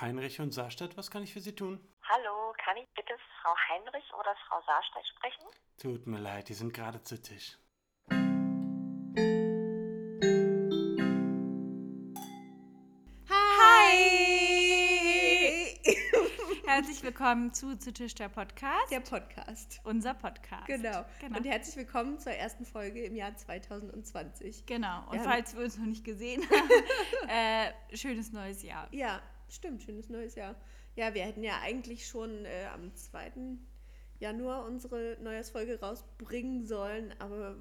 Heinrich und Saarstadt, was kann ich für Sie tun? Hallo, kann ich bitte Frau Heinrich oder Frau Saarstedt sprechen? Tut mir leid, die sind gerade zu Tisch. Hi! Herzlich willkommen zu Zu Tisch der Podcast. Der Podcast. unser Podcast. Genau. genau. Und herzlich willkommen zur ersten Folge im Jahr 2020. Genau. Und haben- falls wir uns noch nicht gesehen haben, äh, schönes neues Jahr. Ja, stimmt, schönes neues Jahr. Ja, wir hätten ja eigentlich schon äh, am 2. Januar unsere Neujahrsfolge rausbringen sollen, aber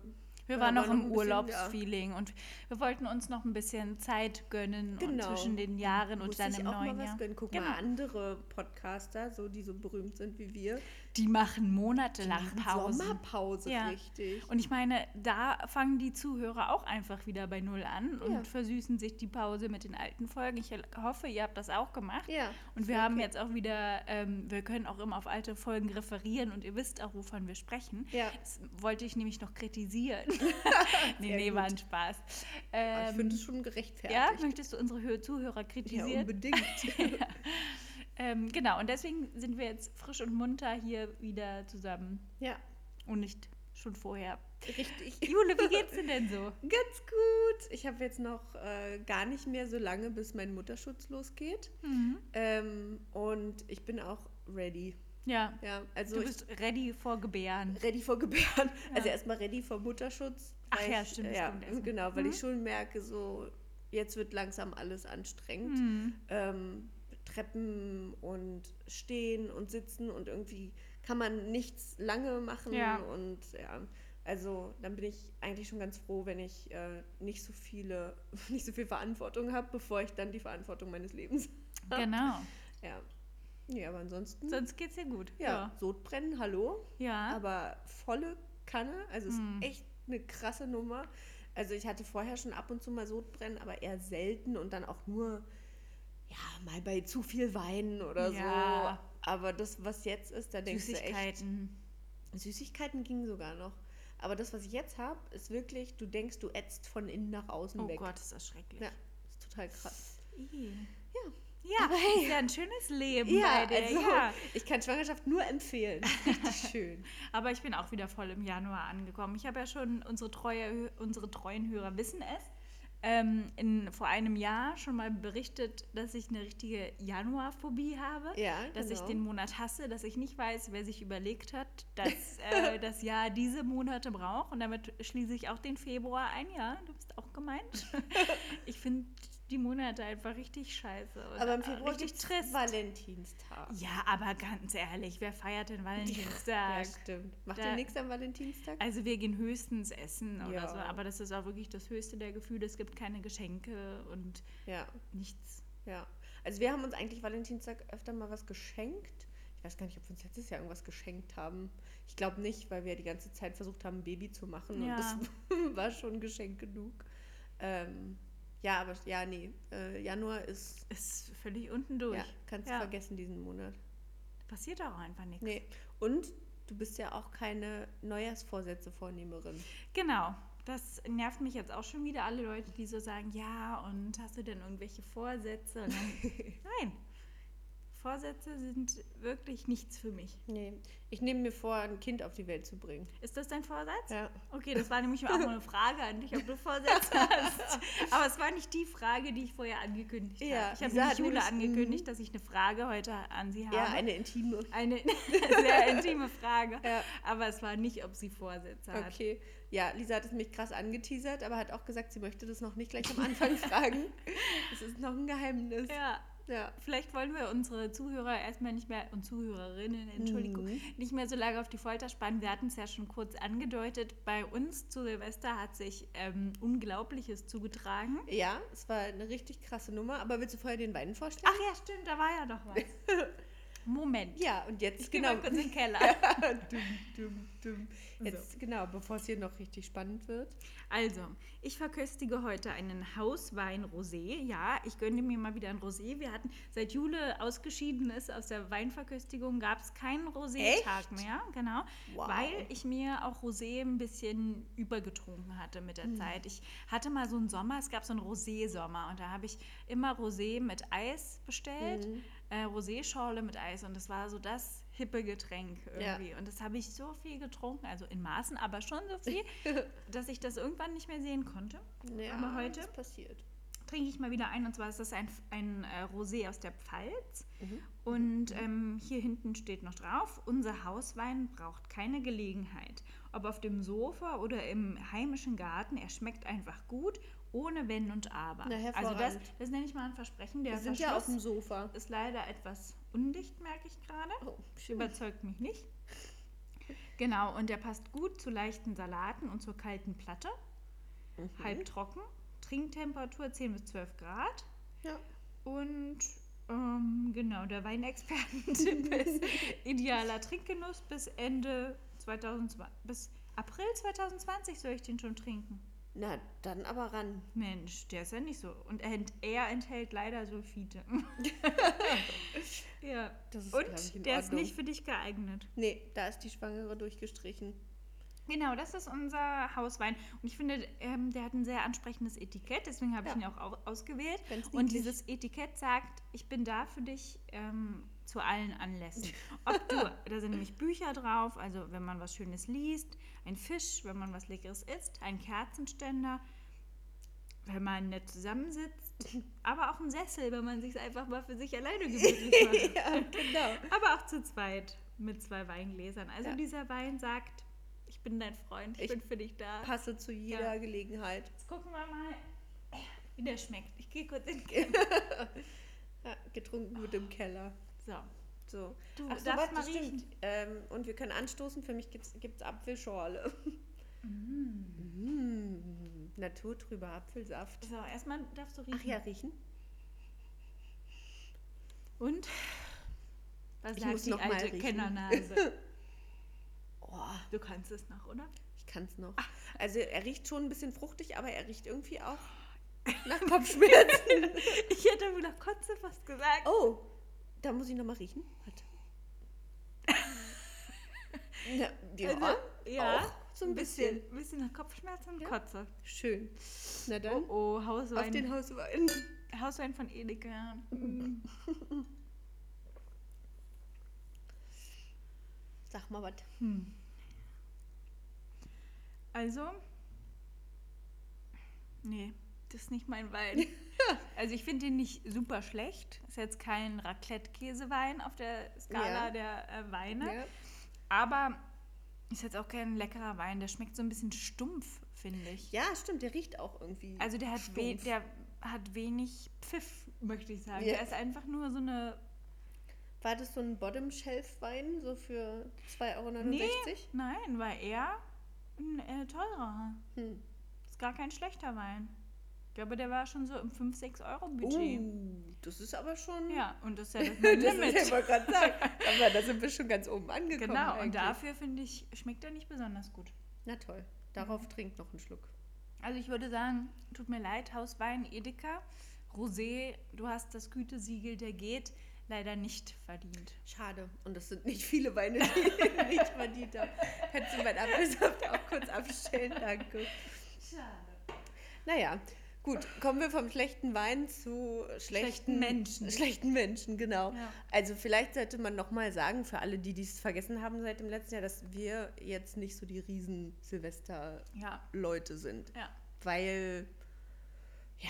Wir Ja, waren war noch im Urlaubsfeeling und wir wollten uns noch ein bisschen Zeit gönnen und Genau. zwischen den Jahren und muss dann ich im neuen Jahr. Guck Genau. mal, andere Podcaster, so die so berühmt sind wie wir, Die machen monatelang machen Pausen. Sommerpause Ja. richtig. Und ich meine, da fangen die Zuhörer auch einfach wieder bei Null an und Ja. versüßen sich die Pause mit den alten Folgen. Ich hoffe, ihr habt das auch gemacht. Ja, Und wir ja haben okay. jetzt auch wieder, ähm, wir können auch immer auf alte Folgen referieren und ihr wisst auch, wovon wir sprechen. Ja. Das wollte ich nämlich noch kritisieren. nee, nee, gut. war ein Spaß. Aber ich Ähm, finde es schon gerechtfertigt. ja, möchtest du unsere Hö- Zuhörer ja, kritisieren? unbedingt. ähm, genau, und deswegen sind wir jetzt frisch und munter hier wieder zusammen ja, und nicht schon vorher. richtig. Jule, wie geht's dir denn so? Ganz gut. Ich habe jetzt noch äh, gar nicht mehr so lange, bis mein Mutterschutz losgeht. Mhm. Ähm, und ich bin auch ready. Ja, Ja, also du ich- bist ready vor Gebären. ready vor Gebären. Also erstmal ready vor Mutterschutz. Ach ja, ich, stimmt, Ja, genau, weil Mhm. ich schon merke, so jetzt wird langsam alles anstrengend. Mhm. Ähm, Treppen und stehen und sitzen und irgendwie kann man nichts lange machen Ja. und ja. Also dann bin ich eigentlich schon ganz froh, wenn ich äh, nicht so viele, nicht so viel Verantwortung habe, bevor ich dann die Verantwortung meines Lebens. habe. Genau. Ja. Ja, aber ansonsten. Sonst geht's dir gut. ja, Sodbrennen, hallo. Ja. Aber volle Kanne. Also es Hm. ist echt eine krasse Nummer. Also ich hatte vorher schon ab und zu mal Sodbrennen, aber eher selten und dann auch nur, ja, mal bei zu viel Wein oder Ja. so. Aber das, was jetzt ist, da denkst du echt. Süßigkeiten. Süßigkeiten gingen sogar noch. Aber das, was ich jetzt habe, ist wirklich, du denkst, du ätzt von innen nach außen Oh weg. Gott, ist das schrecklich. Ja, ist total krass. Ja. Ja, Aber hey. ist ja ein schönes Leben Ja, bei dir. also Ja. ich kann Schwangerschaft nur empfehlen. Richtig schön. Aber ich bin auch wieder voll im Januar angekommen. Ich habe ja schon, unsere, treue, unsere treuen Hörer wissen es, ähm, in, vor einem Jahr schon mal berichtet, dass ich eine richtige Januarphobie habe. Ja, Dass ich genau. den Monat hasse, dass ich nicht weiß, wer sich überlegt hat, dass äh, das Jahr diese Monate braucht. Und damit schließe ich auch den Februar ein. Ja, du bist auch gemeint. ich finde die Monate einfach richtig scheiße. Aber im Februar richtig trist. Valentinstag. Ja, aber ganz ehrlich, wer feiert denn Ja, Valentinstag? stimmt. Macht ihr nichts am Valentinstag? Also wir gehen höchstens essen oder Ja. so, aber das ist auch wirklich das höchste der Gefühle. Es gibt keine Geschenke und Ja, nichts. ja. Also wir haben uns eigentlich Valentinstag öfter mal was geschenkt. Ich weiß gar nicht, ob wir uns letztes Jahr irgendwas geschenkt haben. Ich glaube nicht, weil wir die ganze Zeit versucht haben, ein Baby zu machen. Ja. Und das war schon Geschenk genug. Ähm, ja, aber ja, nee. Äh, Januar ist. Ist völlig unten durch. Ja, kannst du Ja. vergessen diesen Monat. Passiert auch einfach nichts. Nee. Und du bist ja auch keine Neujahrsvorsätze-Vornehmerin. Genau. Das nervt mich jetzt auch schon wieder, alle Leute, die so sagen, ja, und hast du denn irgendwelche Vorsätze? Dann, nein, Vorsätze sind wirklich nichts für mich. Nee. Ich nehme mir vor, ein Kind auf die Welt zu bringen. Ist das dein Vorsatz? Ja. Okay, das war nämlich auch mal eine Frage an dich, ob du Vorsätze hast. Aber es war nicht die Frage, die ich vorher angekündigt Ja, habe. Ich habe nämlich Jule angekündigt, dass ich eine Frage heute an sie habe. Ja, eine intime. Eine sehr intime Frage. Ja. Aber es war nicht, ob sie Vorsätze hat. Okay. Ja, Lisa hat es mich krass angeteasert, aber hat auch gesagt, sie möchte das noch nicht gleich am Anfang fragen. Das ist noch ein Geheimnis. Ja, Ja. vielleicht wollen wir unsere Zuhörer erstmal nicht mehr, und Zuhörerinnen, Entschuldigung, Mhm. nicht mehr so lange auf die Folter spannen. Wir hatten es ja schon kurz angedeutet. Bei uns zu Silvester hat sich ähm, Unglaubliches zugetragen. Ja, es war eine richtig krasse Nummer, aber willst du vorher den Wein vorstellen? Ach ja, stimmt, da war ja noch was. Moment. Ja, und jetzt Ich genau. mal kurz in den Keller. dumm, dumm, dumm. Jetzt genau, bevor es hier noch richtig spannend wird. Also, ich verköstige heute einen Hauswein Rosé. Ja, ich gönne mir mal wieder ein Rosé. Wir hatten, seit Jule ausgeschieden ist aus der Weinverköstigung, gab es keinen Rosé-Tag mehr. Genau. Wow. Weil ich mir auch Rosé ein bisschen übergetrunken hatte mit der Hm. Zeit. Ich hatte mal so einen Sommer, es gab so einen Rosé-Sommer und da habe ich immer Rosé mit Eis bestellt. Mhm. Äh, Rosé-Schorle mit Eis und das war so das hippe Getränk irgendwie. Und das habe ich so viel getrunken, also in Maßen, aber schon so viel, dass ich das irgendwann nicht mehr sehen konnte. Ja, Aber heute? das passiert. Trinke ich mal wieder ein und zwar ist das ein, ein äh, Rosé aus der Pfalz. Mhm. Und ähm, hier hinten steht noch drauf, unser Hauswein braucht keine Gelegenheit. Ob auf dem Sofa oder im heimischen Garten, er schmeckt einfach gut, ohne Wenn und Aber. Na, also das, das nenne ich mal ein Versprechen. Der Wir sind ja auf dem Sofa. ist leider etwas undicht, merke ich gerade. Oh, Überzeugt mich nicht. Genau, und der passt gut zu leichten Salaten und zur kalten Platte. Mhm. Halb trocken. Trinktemperatur 10 bis 12 Grad. Ja. Und ähm, genau, der Weinexperten-Tipp ist idealer Trinkgenuss bis Ende 2020. Bis April 2020 soll ich den schon trinken. Na, dann aber ran. Mensch, der ist ja nicht so. Und er, ent- er enthält leider Sulfite. ja. Das ist, ich, Und der ist nicht für dich geeignet. Nee, da ist die Schwangere durchgestrichen. Genau, das ist unser Hauswein. Und ich finde, ähm, der hat ein sehr ansprechendes Etikett, deswegen habe ich Ja. ihn auch au ausgewählt. Und dieses Etikett sagt, ich bin da für dich ähm, zu allen Anlässen. Ob du, da sind nämlich Bücher drauf, also wenn man was Schönes liest, ein Fisch, wenn man was Leckeres isst, ein Kerzenständer, wenn man nett zusammensitzt, aber auch ein Sessel, wenn man sich einfach mal für sich alleine gemütlich macht. ja, genau. Aber auch zu zweit mit zwei Weingläsern. Also Ja. dieser Wein sagt, ich bin dein Freund, ich, Ich bin für dich da. Passe zu jeder Ja. Gelegenheit. Jetzt gucken wir mal, wie der schmeckt. Ich gehe kurz in Ja, getrunken wird im Keller. So. So. Du Ach so, mal stimmt. riechen. Ähm, und wir können anstoßen. Für mich gibt es Apfelschorle. Mm. Naturtrüber Apfelsaft. So, erstmal darfst du riechen. Ach ja, riechen? Und? Was Ich sagt muss die noch mal alte. Kennernase? Oh, Du kannst es noch, oder? ich kann es noch. Also er riecht schon ein bisschen fruchtig, aber er riecht irgendwie auch nach Kopfschmerzen. Ich hätte wohl nach Kotze fast gesagt. oh, da muss ich noch mal riechen. Warte. Ja, ja, Also, ja, auch so ein ein bisschen, bisschen. bisschen nach Kopfschmerzen und Ja. Kotze. Schön. Na Oh, dann, oh, Hauswein. auf den Hauswein. Hauswein von Edeka. Sag mal was. Hm. Also, nee, das ist nicht mein Wein. also ich finde den nicht super schlecht. Ist jetzt kein Raclette-Käsewein auf der Skala Ja. der äh, Weine. Ja. Aber ist jetzt auch kein leckerer Wein. Der schmeckt so ein bisschen stumpf, finde ich. ja, stimmt, der riecht auch irgendwie. Also der hat, we der hat wenig Pfiff, möchte ich sagen. Ja. Der ist einfach nur so eine... War das so ein Bottom-Shelf-Wein, so für 2,69 Euro? Nee, nein, war eher ein äh, teurer. Hm. Ist gar kein schlechter Wein. Ich glaube, der war schon so im 5-6 Euro Budget. Uh, das ist aber schon. Ja, und das ist ja das mein das Limit. ist ja sagen. Aber da sind wir schon ganz oben angekommen. genau, und eigentlich. dafür finde ich, schmeckt er nicht besonders gut. Na toll. Darauf trinkt noch einen Schluck. Also ich würde sagen, tut mir leid, Hauswein Edeka, Rosé, du hast das Gütesiegel, der geht leider nicht verdient. Schade. Und das sind nicht viele Weine, die ich nicht verdient habe. Hättest du meinen Apfelsaft auch kurz abstellen? Danke. Schade. Naja, gut. Kommen wir vom schlechten Wein zu schlechten, Schlechten Menschen. Schlechten Menschen, genau. Ja. Also vielleicht sollte man nochmal sagen, für alle, die dies vergessen haben seit dem letzten Jahr, dass wir jetzt nicht so die riesen Silvester-Leute Ja, sind. ja. Weil, ja,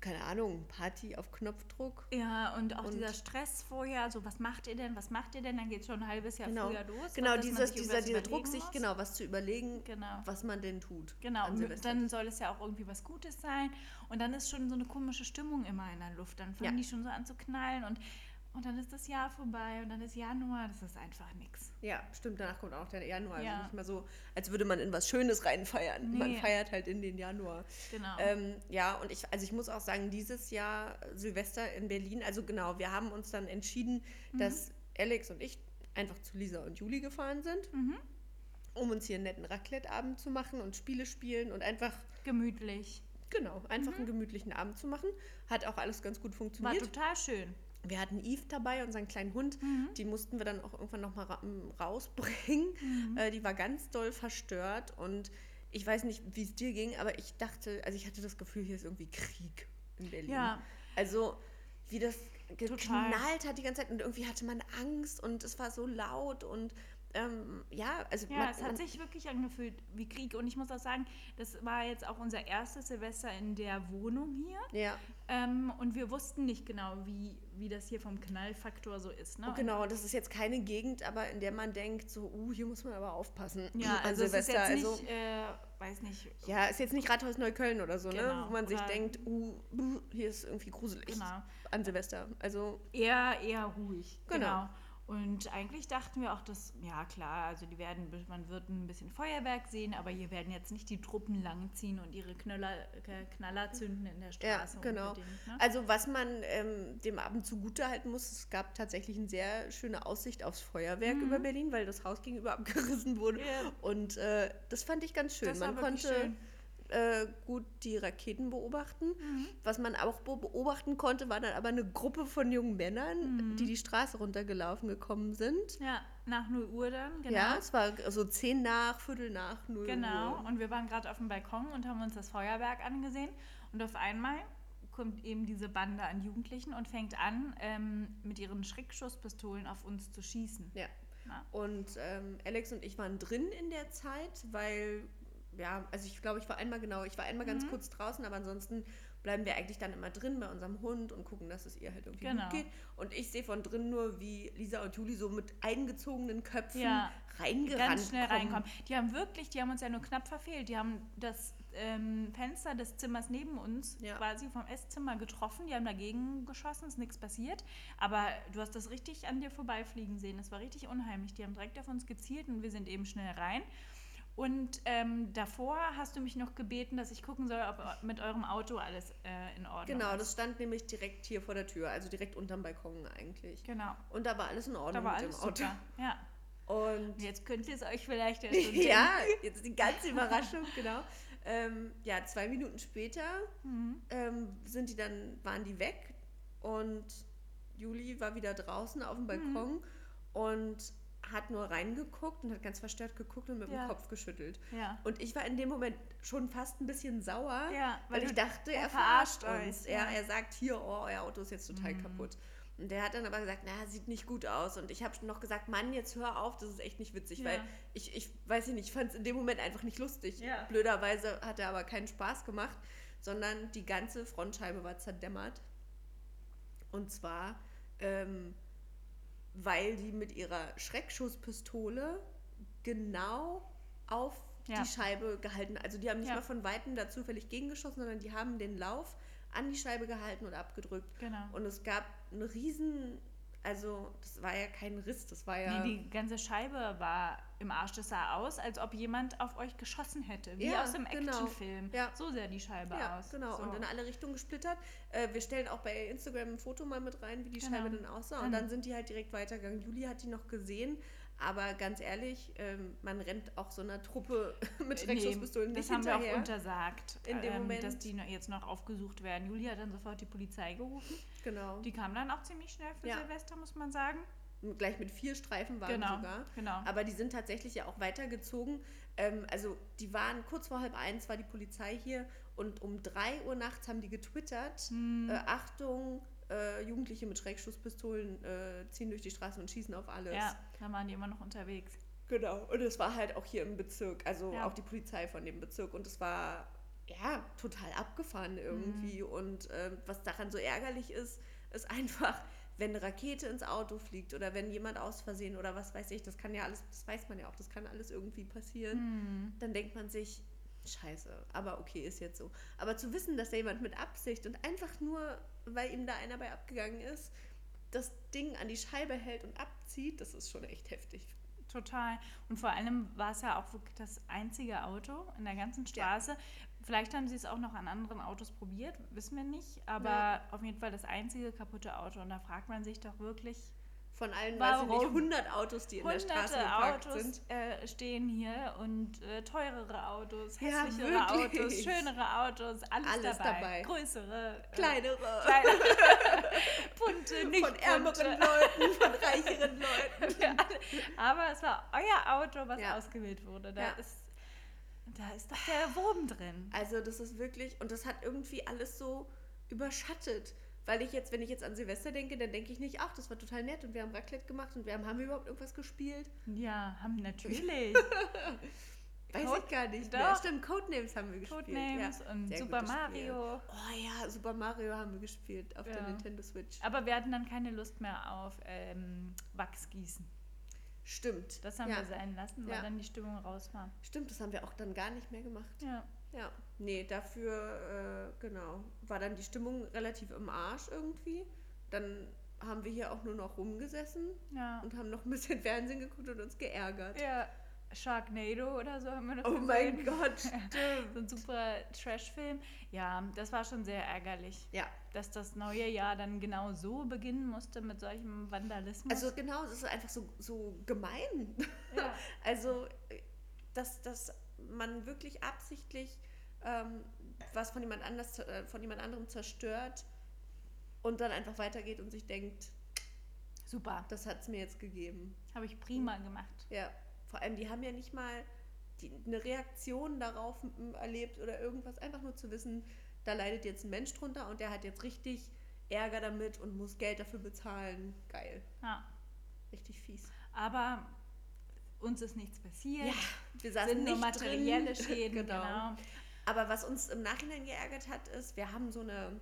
keine Ahnung, Party auf Knopfdruck. Ja, und auch Und- dieser Stress vorher, so was macht ihr denn, was macht ihr denn, dann geht es schon ein halbes Jahr Genau, früher los. genau dieses, dieser, dieser Druck, sich muss. genau was zu überlegen, Genau. was man denn tut. Genau, und dann soll es ja auch irgendwie was Gutes sein. Und dann ist schon so eine komische Stimmung immer in der Luft. Dann fangen Ja. die schon so an zu knallen und, und dann ist das Jahr vorbei und dann ist Januar. Das ist einfach nix. Ja, stimmt, danach kommt auch noch der Januar. Ja. Also nicht mal so, als würde man in was Schönes reinfeiern. Man Nee. feiert halt in den Januar. Genau. Ähm, ja, und ich, also ich muss auch sagen, dieses Jahr Silvester in Berlin, also genau, wir haben uns dann entschieden, Mhm. dass Alex und ich einfach zu Lisa und Juli gefahren sind, Mhm. um uns hier einen netten Raclette-Abend zu machen und Spiele spielen und einfach, Gemütlich. genau, einfach einen gemütlichen Abend zu machen. Hat auch alles ganz gut War funktioniert. total schön. Wir hatten Eve dabei, unseren kleinen Hund. Mhm. Die mussten wir dann auch irgendwann nochmal ra m, rausbringen. Mhm. Äh, die war ganz doll verstört und ich weiß nicht, wie es dir ging, aber ich dachte, also ich hatte das Gefühl, hier ist irgendwie Krieg in Berlin. Ja. Also wie das Total. geknallt hat die ganze Zeit und irgendwie hatte man Angst und es war so laut und ähm, ja, also Ja, man, es hat sich wirklich angefühlt wie Krieg. Und ich muss auch sagen, das war jetzt auch unser erstes Silvester in der Wohnung hier. ja, Ähm, und wir wussten nicht genau, wie, wie das hier vom Knallfaktor so ist. Ne? und genau, das ist jetzt keine Gegend, aber in der man denkt, so, uh, hier muss man aber aufpassen. Ja, an also es ist Silvester. jetzt also, nicht, äh, weiß nicht. Ja, ist jetzt nicht Rathaus Neukölln oder so, ne? Genau, Wo man sich denkt, uh, buh, hier ist irgendwie gruselig Genau. an Silvester. Also, Eher, eher ruhig. Genau. Genau. Und eigentlich dachten wir auch, dass, ja klar, also die werden, man wird ein bisschen Feuerwerk sehen, aber hier werden jetzt nicht die Truppen langziehen und ihre Knöller, Knaller zünden in der ja, Straße. genau. unbedingt, ne? Also, was man ähm, dem Abend zugute halten muss, es gab tatsächlich eine sehr schöne Aussicht aufs Feuerwerk über Berlin, weil das Haus gegenüber abgerissen wurde. Mhm. Ja. Und äh, das fand ich ganz schön. Das man konnte schön. Äh, gut die Raketen beobachten. Mhm. Was man auch be- beobachten konnte, war dann aber eine Gruppe von jungen Männern, Mhm. die die Straße runtergelaufen gekommen sind. Ja, nach 0 Uhr dann, genau. Ja, es war so zehn nach, Viertel nach, null Genau, Uhr. und wir waren gerade auf dem Balkon und haben uns das Feuerwerk angesehen. Und auf einmal kommt eben diese Bande an Jugendlichen und fängt an, ähm, mit ihren Schreckschusspistolen auf uns zu schießen. Ja. Ja. Und ähm, Alex und ich waren drin in der Zeit, weil, ja, also ich glaube, ich war einmal genau, ich war einmal ganz Mhm. kurz draußen, aber ansonsten bleiben wir eigentlich dann immer drin bei unserem Hund und gucken, dass es ihr halt irgendwie Genau. gut geht. Und ich sehe von drin nur, wie Lisa und Juli so mit eingezogenen Köpfen Ja, reingerannt Ganz schnell kommen. reinkommen. Die haben wirklich, die haben uns ja nur knapp verfehlt. Die haben das ähm, Fenster des Zimmers neben uns Ja. quasi vom Esszimmer getroffen. Die haben dagegen geschossen, ist nichts passiert. Aber du hast das richtig an dir vorbeifliegen sehen. Es war richtig unheimlich. Die haben direkt auf uns gezielt und wir sind eben schnell rein. Und ähm, davor hast du mich noch gebeten, dass ich gucken soll, ob mit eurem Auto alles äh, in Ordnung Genau, ist. das stand nämlich direkt hier vor der Tür, also direkt unterm Balkon eigentlich. Genau. Und da war alles in Ordnung Da war mit alles dem Auto. super. Ja. Und Und jetzt könnt ihr es euch vielleicht ja schon ja, jetzt die ganze Überraschung, genau. Ähm, ja, zwei Minuten später Mhm. ähm, sind die dann, waren die weg und Juli war wieder draußen auf Mhm. dem Balkon und hat nur reingeguckt und hat ganz verstört geguckt und mit Ja. dem Kopf geschüttelt. Ja. Und ich war in dem Moment schon fast ein bisschen sauer, Ja, weil, ich du- dachte, er, er verarscht uns. euch, Er, er sagt hier, oh, euer Auto ist jetzt total Mhm. kaputt. Und der hat dann aber gesagt, na, sieht nicht gut aus. Und ich habe noch gesagt, Mann, jetzt hör auf, das ist echt nicht witzig, weil ich, ich weiß nicht, ich fand es in dem Moment einfach nicht lustig. Blöderweise hat er aber keinen Spaß gemacht, sondern die ganze Frontscheibe war zerdämmert. Und zwar, ähm, weil die mit ihrer Schreckschusspistole genau auf Ja. die Scheibe gehalten. Also die haben nicht Ja. mal von Weitem da zufällig gegengeschossen, sondern die haben den Lauf an die Scheibe gehalten und abgedrückt. Genau. Und es gab einen riesen, also das war ja kein Riss, das war ja... Nee, die ganze Scheibe war im Arsch. Das sah aus, als ob jemand auf euch geschossen hätte. Wie Ja, aus einem genau. Actionfilm. Ja. So sah die Scheibe Ja, aus. genau. So. Und in alle Richtungen gesplittert. Äh, wir stellen auch bei Instagram ein Foto mal mit rein, wie die Genau. Scheibe dann aussah. Und Mhm. dann sind die halt direkt weitergegangen. Juli hat die noch gesehen. Aber ganz ehrlich, ähm, man rennt auch so einer Truppe mit Schreckschusspistolen nee, nicht das haben wir auch hinterher. untersagt, In dem ähm, Moment. dass die jetzt noch aufgesucht werden. Julia hat dann sofort die Polizei gerufen. genau. Die kam dann auch ziemlich schnell für Ja. Silvester, muss man sagen. Gleich mit vier Streifenwagen Genau, sogar. genau. Aber die sind tatsächlich ja auch weitergezogen. Ähm, also die waren kurz vor halb eins war die Polizei hier und um drei Uhr nachts haben die getwittert. Hm. Äh, Achtung, äh, Jugendliche mit Schreckschusspistolen äh, ziehen durch die Straßen und schießen auf alles. Ja, da waren die immer noch unterwegs. Genau. Und es war halt auch hier im Bezirk, also Ja. auch die Polizei von dem Bezirk. Und es war ja total abgefahren irgendwie. Mhm. Und ähm, was daran so ärgerlich ist, ist einfach, wenn eine Rakete ins Auto fliegt oder wenn jemand aus Versehen oder was weiß ich, das kann ja alles, das weiß man ja auch, das kann alles irgendwie passieren. Hm. Dann denkt man sich, scheiße, aber okay, ist jetzt so. Aber zu wissen, dass da jemand mit Absicht und einfach nur, weil ihm da einer bei abgegangen ist, das Ding an die Scheibe hält und abzieht, das ist schon echt heftig. Total. Und vor allem war es ja auch wirklich das einzige Auto in der ganzen Straße. Vielleicht haben sie es auch noch an anderen Autos probiert, wissen wir nicht. Aber Ja. auf jeden Fall das einzige kaputte Auto. Und da fragt man sich doch wirklich, Von allen, Warum? weiß ich nicht, 100 Autos, die in der Straße geparkt Autos sind. äh, stehen hier und äh, teurere Autos, Ja, hässlichere Autos, wirklich. schönere Autos, alles, Alles dabei. dabei. Größere, äh, Kleinere. kleine, bunte, nicht von ärmeren bunte. Leuten, von reicheren Leuten. Aber es war euer Auto, was Ja. ausgewählt wurde. Da, Ja. ist, da ist doch der Wurm drin. Also das ist wirklich, und das hat irgendwie alles so überschattet. Weil ich jetzt, wenn ich jetzt an Silvester denke, dann denke ich nicht, ach, das war total nett und wir haben Raclette gemacht und wir haben, haben wir überhaupt irgendwas gespielt? Ja, haben natürlich. Weiß Code- ich gar nicht Doch. mehr. Stimmt, Codenames haben wir gespielt. Codenames ja. und Super. Mario. Oh ja, Super Mario haben wir gespielt auf der Ja. Nintendo Switch. Aber wir hatten dann keine Lust mehr auf ähm, Wachsgießen. Stimmt. Das haben ja. wir sein lassen, weil dann die Stimmung raus war. Stimmt, das haben wir auch dann gar nicht mehr gemacht. Ja. Ja. Nee, dafür, äh, genau, war dann die Stimmung relativ im Arsch irgendwie. Dann haben wir hier auch nur noch rumgesessen Ja. und haben noch ein bisschen Fernsehen geguckt und uns geärgert. ja. Sharknado oder so haben wir noch Oh mein gesehen. Gott, so stimmt. ein super Trash-Film. Ja, das war schon sehr ärgerlich, Ja, dass das neue Jahr dann genau so beginnen musste mit solchem Vandalismus. also genau, es ist einfach so, so gemein. ja. Also, äh, dass, dass man wirklich absichtlich ähm, was von jemand, anders, äh, von jemand anderem zerstört und dann einfach weitergeht und sich denkt, super. das hat es mir jetzt gegeben. Habe ich prima gemacht. Ja, vor allem, die haben ja nicht mal die, eine Reaktion darauf erlebt oder irgendwas. Einfach nur zu wissen, da leidet jetzt ein Mensch drunter und der hat jetzt richtig Ärger damit und muss Geld dafür bezahlen. Geil. Ja. Richtig fies. Aber uns ist nichts passiert. wir saßen sind nur materielle drin. Schäden, Genau. genau. Aber was uns im Nachhinein geärgert hat, ist, wir haben so eine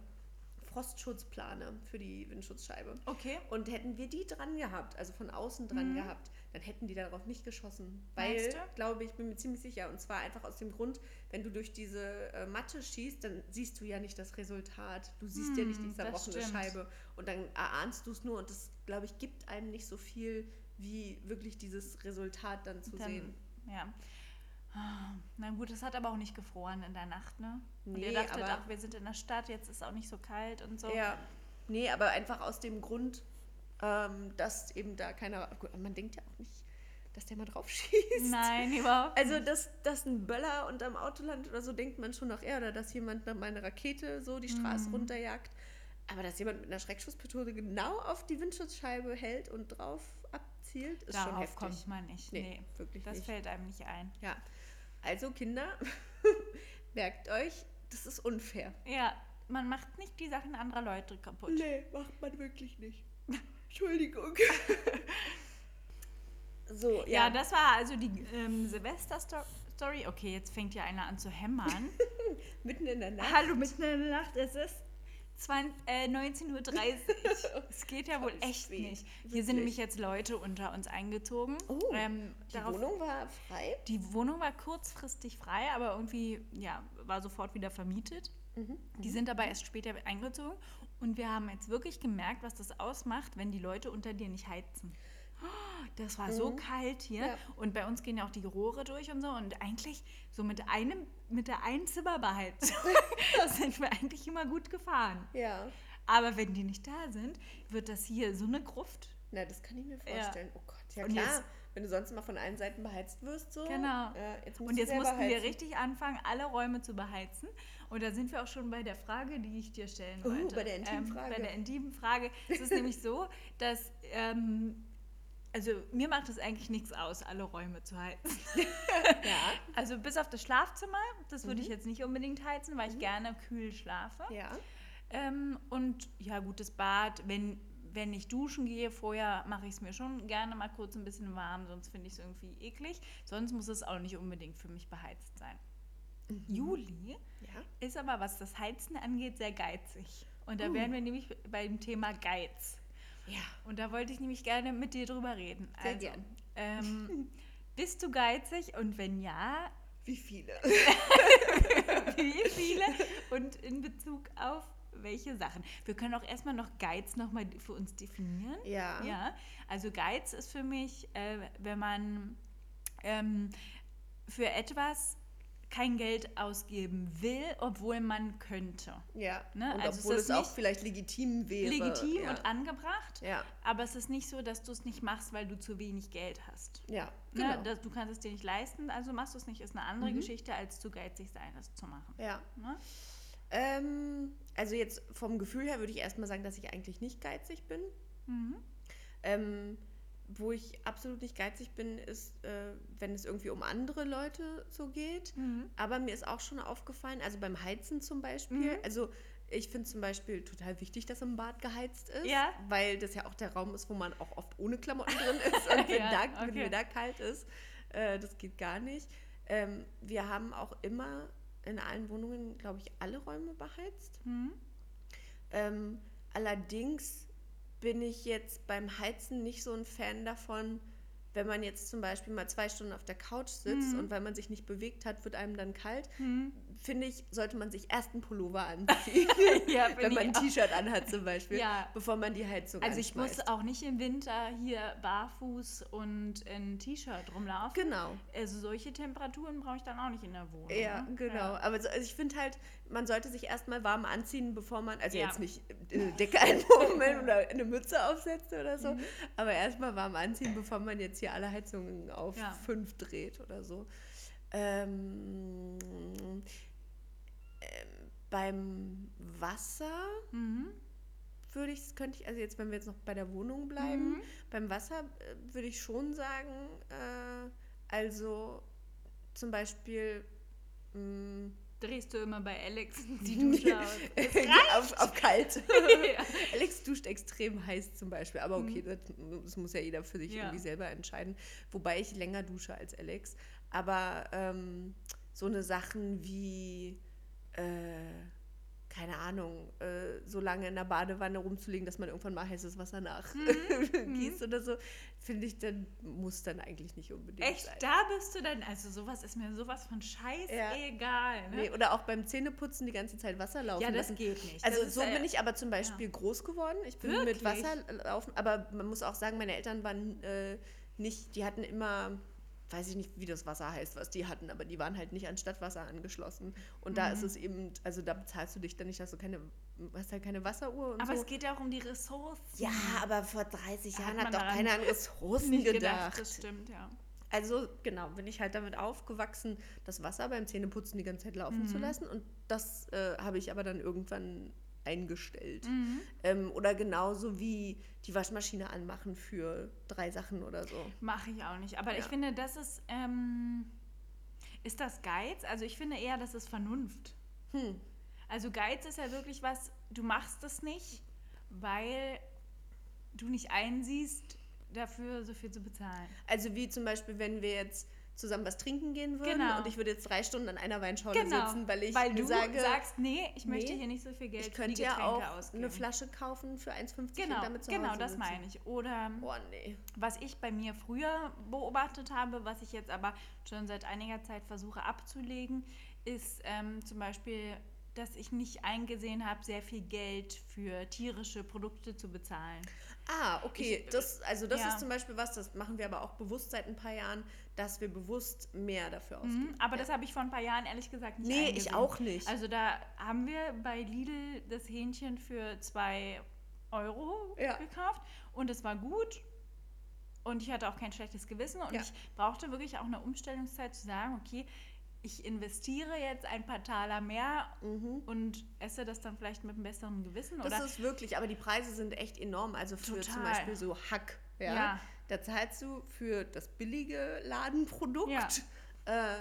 Frostschutzplane für die Windschutzscheibe. Okay. Und hätten wir die dran gehabt, also von außen dran Mhm. gehabt, dann hätten die darauf nicht geschossen. Weil, glaube ich, bin mir ziemlich sicher. Und zwar einfach aus dem Grund, wenn du durch diese äh, Matte schießt, dann siehst du ja nicht das Resultat. Du siehst ja nicht die Hm, zerbrochene. Scheibe. Und dann erahnst du es nur. Und das, glaube ich, gibt einem nicht so viel, wie wirklich dieses Resultat dann zu Dann, sehen. Ja. Na gut, es hat aber auch nicht gefroren in der Nacht, ne? Und Nee, ihr dachtet aber- auch, wir sind in der Stadt, jetzt ist auch nicht so kalt und so. Ja, nee, aber einfach aus dem Grund, ähm, dass eben da keiner. Gut, man denkt ja auch nicht, dass der mal drauf schießt. Nein, überhaupt Also, nicht. dass, dass ein Böller unterm Auto landet oder so, denkt man schon noch eher. Oder dass jemand mal eine Rakete so die Straße Mhm. runterjagt. Aber dass jemand mit einer Schreckschusspistole genau auf die Windschutzscheibe hält und drauf abzielt, ist schon Darauf heftig. kommt man nicht. Nee, Nee, wirklich das nicht. fällt einem nicht ein. Ja. Also, Kinder, merkt euch, das ist unfair. Ja, man macht nicht die Sachen anderer Leute kaputt. Nee, macht man wirklich nicht. Entschuldigung. so, Ja, ja. das war also die ähm, Silvester-Story. Okay, jetzt fängt ja einer an zu hämmern. mitten in der Nacht. Hallo, mitten in der Nacht, es ist 20, äh, 19.30 Uhr. Es geht ja wohl echt spät, nicht. Hier wirklich. sind nämlich jetzt Leute unter uns eingezogen. Oh, Ähm, Die darauf- Wohnung war frei. die Wohnung war kurzfristig frei, aber irgendwie, ja, war sofort wieder vermietet. Mhm. Die sind aber erst später eingezogen. Und wir haben jetzt wirklich gemerkt, was das ausmacht, wenn die Leute unter dir nicht heizen. Das war so Mhm. kalt hier. Ja. Und bei uns gehen ja auch die Rohre durch und so. Und eigentlich so mit einem, mit der Einzimmerbeheizung sind wir eigentlich immer gut gefahren. Ja. Aber wenn die nicht da sind, wird das hier so eine Gruft. Na, das kann ich mir Ja. vorstellen. Oh Gott, ja Und klar. jetzt- Wenn du sonst mal von allen Seiten beheizt wirst, so. Genau. Äh, jetzt Und jetzt mussten wir heizen. richtig anfangen, alle Räume zu beheizen. Und da sind wir auch schon bei der Frage, die ich dir stellen Oh, wollte. bei der intimen Frage. bei der intimen Frage. Es ist nämlich so, dass, ähm, also mir macht es eigentlich nichts aus, alle Räume zu heizen. Ja. Also bis auf das Schlafzimmer, das würde ich Mhm. jetzt nicht unbedingt heizen, weil ich gerne kühl schlafe. Ja. Ähm, und ja, gutes Bad, wenn, wenn ich duschen gehe, vorher mache ich es mir schon gerne mal kurz ein bisschen warm, sonst finde ich es irgendwie eklig. Sonst muss es auch nicht unbedingt für mich beheizt sein. Mhm. Juli Ja. ist aber, was das Heizen angeht, sehr geizig. Und da Uh. wären wir nämlich beim Thema Geiz. Ja. Und da wollte ich nämlich gerne mit dir drüber reden. Sehr also, gern. Ähm, bist du geizig? Und wenn ja, Wie viele? wie viele? Und in Bezug auf welche Sachen? Wir können auch erstmal noch Geiz nochmal für uns definieren. Ja. Ja, also Geiz ist für mich, äh, wenn man ähm, für etwas kein Geld ausgeben will, obwohl man könnte. Ja. Ne? Und Also obwohl es das auch vielleicht legitim wäre. Legitim ja. und angebracht, Ja, aber es ist nicht so, dass du es nicht machst, weil du zu wenig Geld hast. ja, Ne? genau. Das, du kannst es dir nicht leisten, also machst du es nicht. Ist eine andere Mhm. Geschichte, als zu geizig sein, es zu machen. ja. Ne? Ähm, also jetzt vom Gefühl her würde ich erstmal sagen, dass ich eigentlich nicht geizig bin. Mhm. Ähm, wo ich absolut nicht geizig bin, ist, äh, wenn es irgendwie um andere Leute so geht. Mhm. Aber mir ist auch schon aufgefallen, also beim Heizen zum Beispiel, Mhm. also ich finde zum Beispiel total wichtig, dass im Bad geheizt ist, Ja. weil das ja auch der Raum ist, wo man auch oft ohne Klamotten drin ist. Und wenn, Ja, da, wenn okay. mir da kalt ist, äh, das geht gar nicht. Ähm, wir haben auch immer in allen Wohnungen, glaube ich, alle Räume beheizt. Mhm. Ähm, allerdings bin ich jetzt beim Heizen nicht so ein Fan davon, wenn man jetzt zum Beispiel mal zwei Stunden auf der Couch sitzt Mhm. und weil man sich nicht bewegt hat, wird einem dann kalt. Mhm. Finde ich, sollte man sich erst einen Pullover anziehen, Ja, wenn man ein. T-Shirt anhat zum Beispiel, Ja. bevor man die Heizung Also ich muss anschmeißt. auch nicht im Winter hier barfuß und in T-Shirt rumlaufen. Genau. Also solche Temperaturen brauche ich dann auch nicht in der Wohnung. Ja, ne? genau. Ja. Aber so, also ich finde halt, man sollte sich erstmal warm anziehen, bevor man, also jetzt nicht eine Decke einmummeln oder eine Mütze aufsetzen oder so, Mhm. aber erstmal warm anziehen, bevor man jetzt hier alle Heizungen auf fünf dreht oder so. Ähm, ähm, beim Wasser Mhm. würde ich, könnte ich, also jetzt, wenn wir jetzt noch bei der Wohnung bleiben, Mhm. beim Wasser äh, würde ich schon sagen, äh, also zum Beispiel mh, Drehst du immer bei Alex die Dusche aus. auf, auf kalt. Ja. Alex duscht extrem heiß zum Beispiel, aber okay, Mhm. das, das muss ja jeder für sich Ja. irgendwie selber entscheiden. Wobei ich länger dusche als Alex. Aber ähm, so eine Sachen wie, äh, keine Ahnung, äh, so lange in der Badewanne rumzulegen, dass man irgendwann mal heißes Wasser nachgießt Mhm. oder so, finde ich, dann muss dann eigentlich nicht unbedingt Echt, sein. da bist du dann, also sowas ist mir sowas von scheiß Ja. egal. Ne? Nee, oder auch beim Zähneputzen die ganze Zeit Wasser laufen ja, das lassen. geht nicht. Also so äh, bin ich aber zum Beispiel groß geworden. Ich bin mit Wirklich? Wasser laufen, aber man muss auch sagen, meine Eltern waren äh, nicht, die hatten immer, weiß ich nicht, wie das Wasser heißt, was die hatten, aber die waren halt nicht an Stadtwasser angeschlossen. Und da ist Mhm. es eben, also da bezahlst du dich dann nicht, hast du keine, hast halt keine Wasseruhr und Aber so. es geht ja auch um die Ressourcen. ja, aber vor 30 Da Jahren hat hat doch keiner an Ressourcen gedacht. gedacht. Das stimmt, ja. Also genau, bin ich halt damit aufgewachsen, das Wasser beim Zähneputzen die ganze Zeit laufen zu Mhm. lassen. Und das äh, habe ich aber dann irgendwann eingestellt. Mhm. Ähm, oder genauso wie die Waschmaschine anmachen für drei Sachen oder so. Mache ich auch nicht. Aber ich Ja. finde, das ist. Ähm, ist das Geiz? Also ich finde eher, das ist Vernunft. Hm. Also Geiz ist ja wirklich was, du machst es nicht, weil du nicht einsiehst, dafür so viel zu bezahlen. Also wie zum Beispiel, wenn wir jetzt zusammen was trinken gehen würden Genau. und ich würde jetzt drei Stunden an einer Weinschorle Genau, sitzen, weil ich weil du sage, sagst, nee, ich möchte nee, hier nicht so viel Geld ich für die könnte ja Getränke auch ausgeben. eine Flasche kaufen für 1,50 Genau, und damit zu genau, Hause das sitzen. meine ich. Oder Boah, nee. was ich bei mir früher beobachtet habe, was ich jetzt aber schon seit einiger Zeit versuche abzulegen, ist ähm, zum Beispiel, dass ich nicht eingesehen habe, sehr viel Geld für tierische Produkte zu bezahlen. Ah, okay. Ich- das, also das ja. ist zum Beispiel was, das machen wir aber auch bewusst seit ein paar Jahren, dass wir bewusst mehr dafür ausgeben. Mhm, aber ja. das habe ich vor ein paar Jahren ehrlich gesagt nicht Nee, eingesehen. ich auch nicht. Also da haben wir bei Lidl das Hähnchen für 2 Euro Ja. gekauft und es war gut. Und ich hatte auch kein schlechtes Gewissen und Ja. ich brauchte wirklich auch eine Umstellungszeit zu sagen, okay, ich investiere jetzt ein paar Taler mehr Mhm. und esse das dann vielleicht mit einem besseren Gewissen. Das ist wirklich, aber die Preise sind echt enorm. Also für zum Total. Beispiel so Hack. Ja? Ja. Da zahlst du für das billige Ladenprodukt, Ja.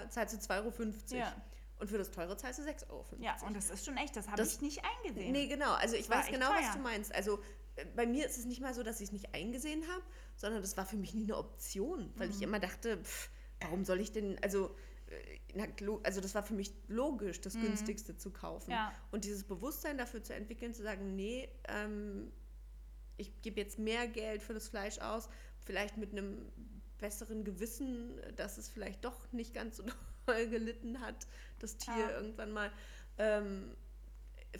äh, zahlst du 2,50 Euro. Ja. Und für das teure zahlst du 6,50 Euro. ja, und das ist schon echt, das habe ich nicht eingesehen. Nee, genau. Also ich war weiß genau, was teuer. du meinst. Also äh, bei mir ist es nicht mal so, dass ich es nicht eingesehen habe, sondern das war für mich nie eine Option, weil Mhm. ich immer dachte, pff, warum soll ich denn, also, äh, na, also das war für mich logisch, das günstigste zu kaufen. Mhm. Ja. Und dieses Bewusstsein dafür zu entwickeln, zu sagen, nee, ähm, ich gebe jetzt mehr Geld für das Fleisch aus, vielleicht mit einem besseren Gewissen, dass es vielleicht doch nicht ganz so doll gelitten hat, das Tier Ja. irgendwann mal. Ähm,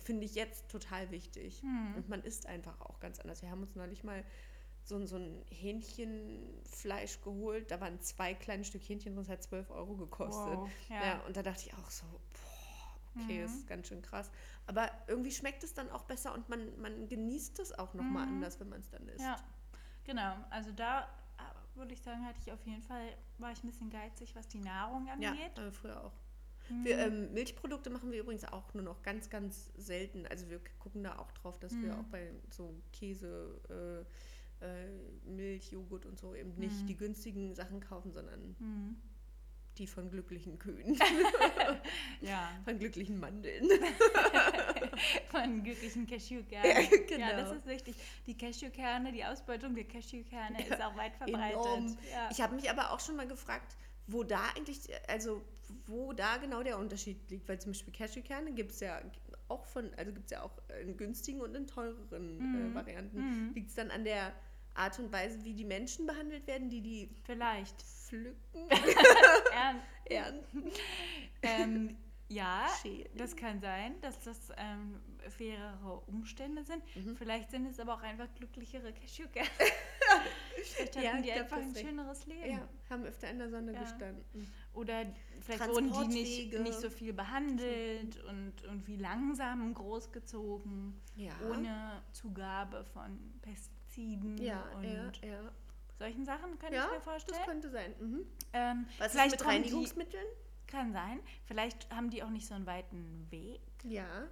finde ich jetzt total wichtig. Hm. Und man isst einfach auch ganz anders. Wir haben uns neulich mal so, so ein Hähnchenfleisch geholt. Da waren zwei kleine Stück Hähnchen drin, das hat 12 Euro gekostet. Wow, ja. ja. und da dachte ich auch so, boah, okay, Mhm. das ist ganz schön krass. Aber irgendwie schmeckt es dann auch besser und man, man genießt es auch nochmal Mhm. anders, wenn man es dann isst. Ja, genau. Also da äh, würde ich sagen, hatte ich auf jeden Fall, war ich ein bisschen geizig, was die Nahrung Ja, angeht. äh, früher auch. Mhm. Wir, ähm, Milchprodukte machen wir übrigens auch nur noch ganz, ganz selten. Also wir gucken da auch drauf, dass wir Mhm. auch bei so Käse, äh, äh, Milch, Joghurt und so eben nicht Mhm. die günstigen Sachen kaufen, sondern Mhm. Die von glücklichen Kühen, Ja, von glücklichen Mandeln. von glücklichen Cashewkernen. Ja, genau. Ja, das ist wichtig. Die Cashewkerne, die Ausbeutung der Cashewkerne ist auch weit verbreitet. Ja. Ich habe mich aber auch schon mal gefragt, wo da eigentlich, also wo da genau der Unterschied liegt, weil zum Beispiel Cashewkerne gibt es ja auch von, also gibt es ja auch in günstigen und in teureren Mhm. äh, Varianten. Mhm. Liegt es dann an der Art und Weise, wie die Menschen behandelt werden, die die Vielleicht. pflücken, Ern ernten, ähm, ja, schälen? das kann sein, dass das ähm, fairere Umstände sind. Mhm. Vielleicht sind es aber auch einfach glücklichere Cashewkerne. Vielleicht Ja, hatten die ich glaub, einfach ein recht. schöneres Leben. Ja, haben öfter in der Sonne Ja. gestanden. Oder vielleicht wurden die nicht, nicht so viel behandelt und irgendwie langsam großgezogen, Ja. ohne Zugabe von Pestiziden ja, und ja, ja. solchen Sachen, könnte Ja, ich mir das vorstellen. könnte sein. Mhm. Ähm, Was vielleicht ist mit haben die, Reinigungsmitteln? kann sein. Vielleicht haben die auch nicht so einen weiten Weg. Ja.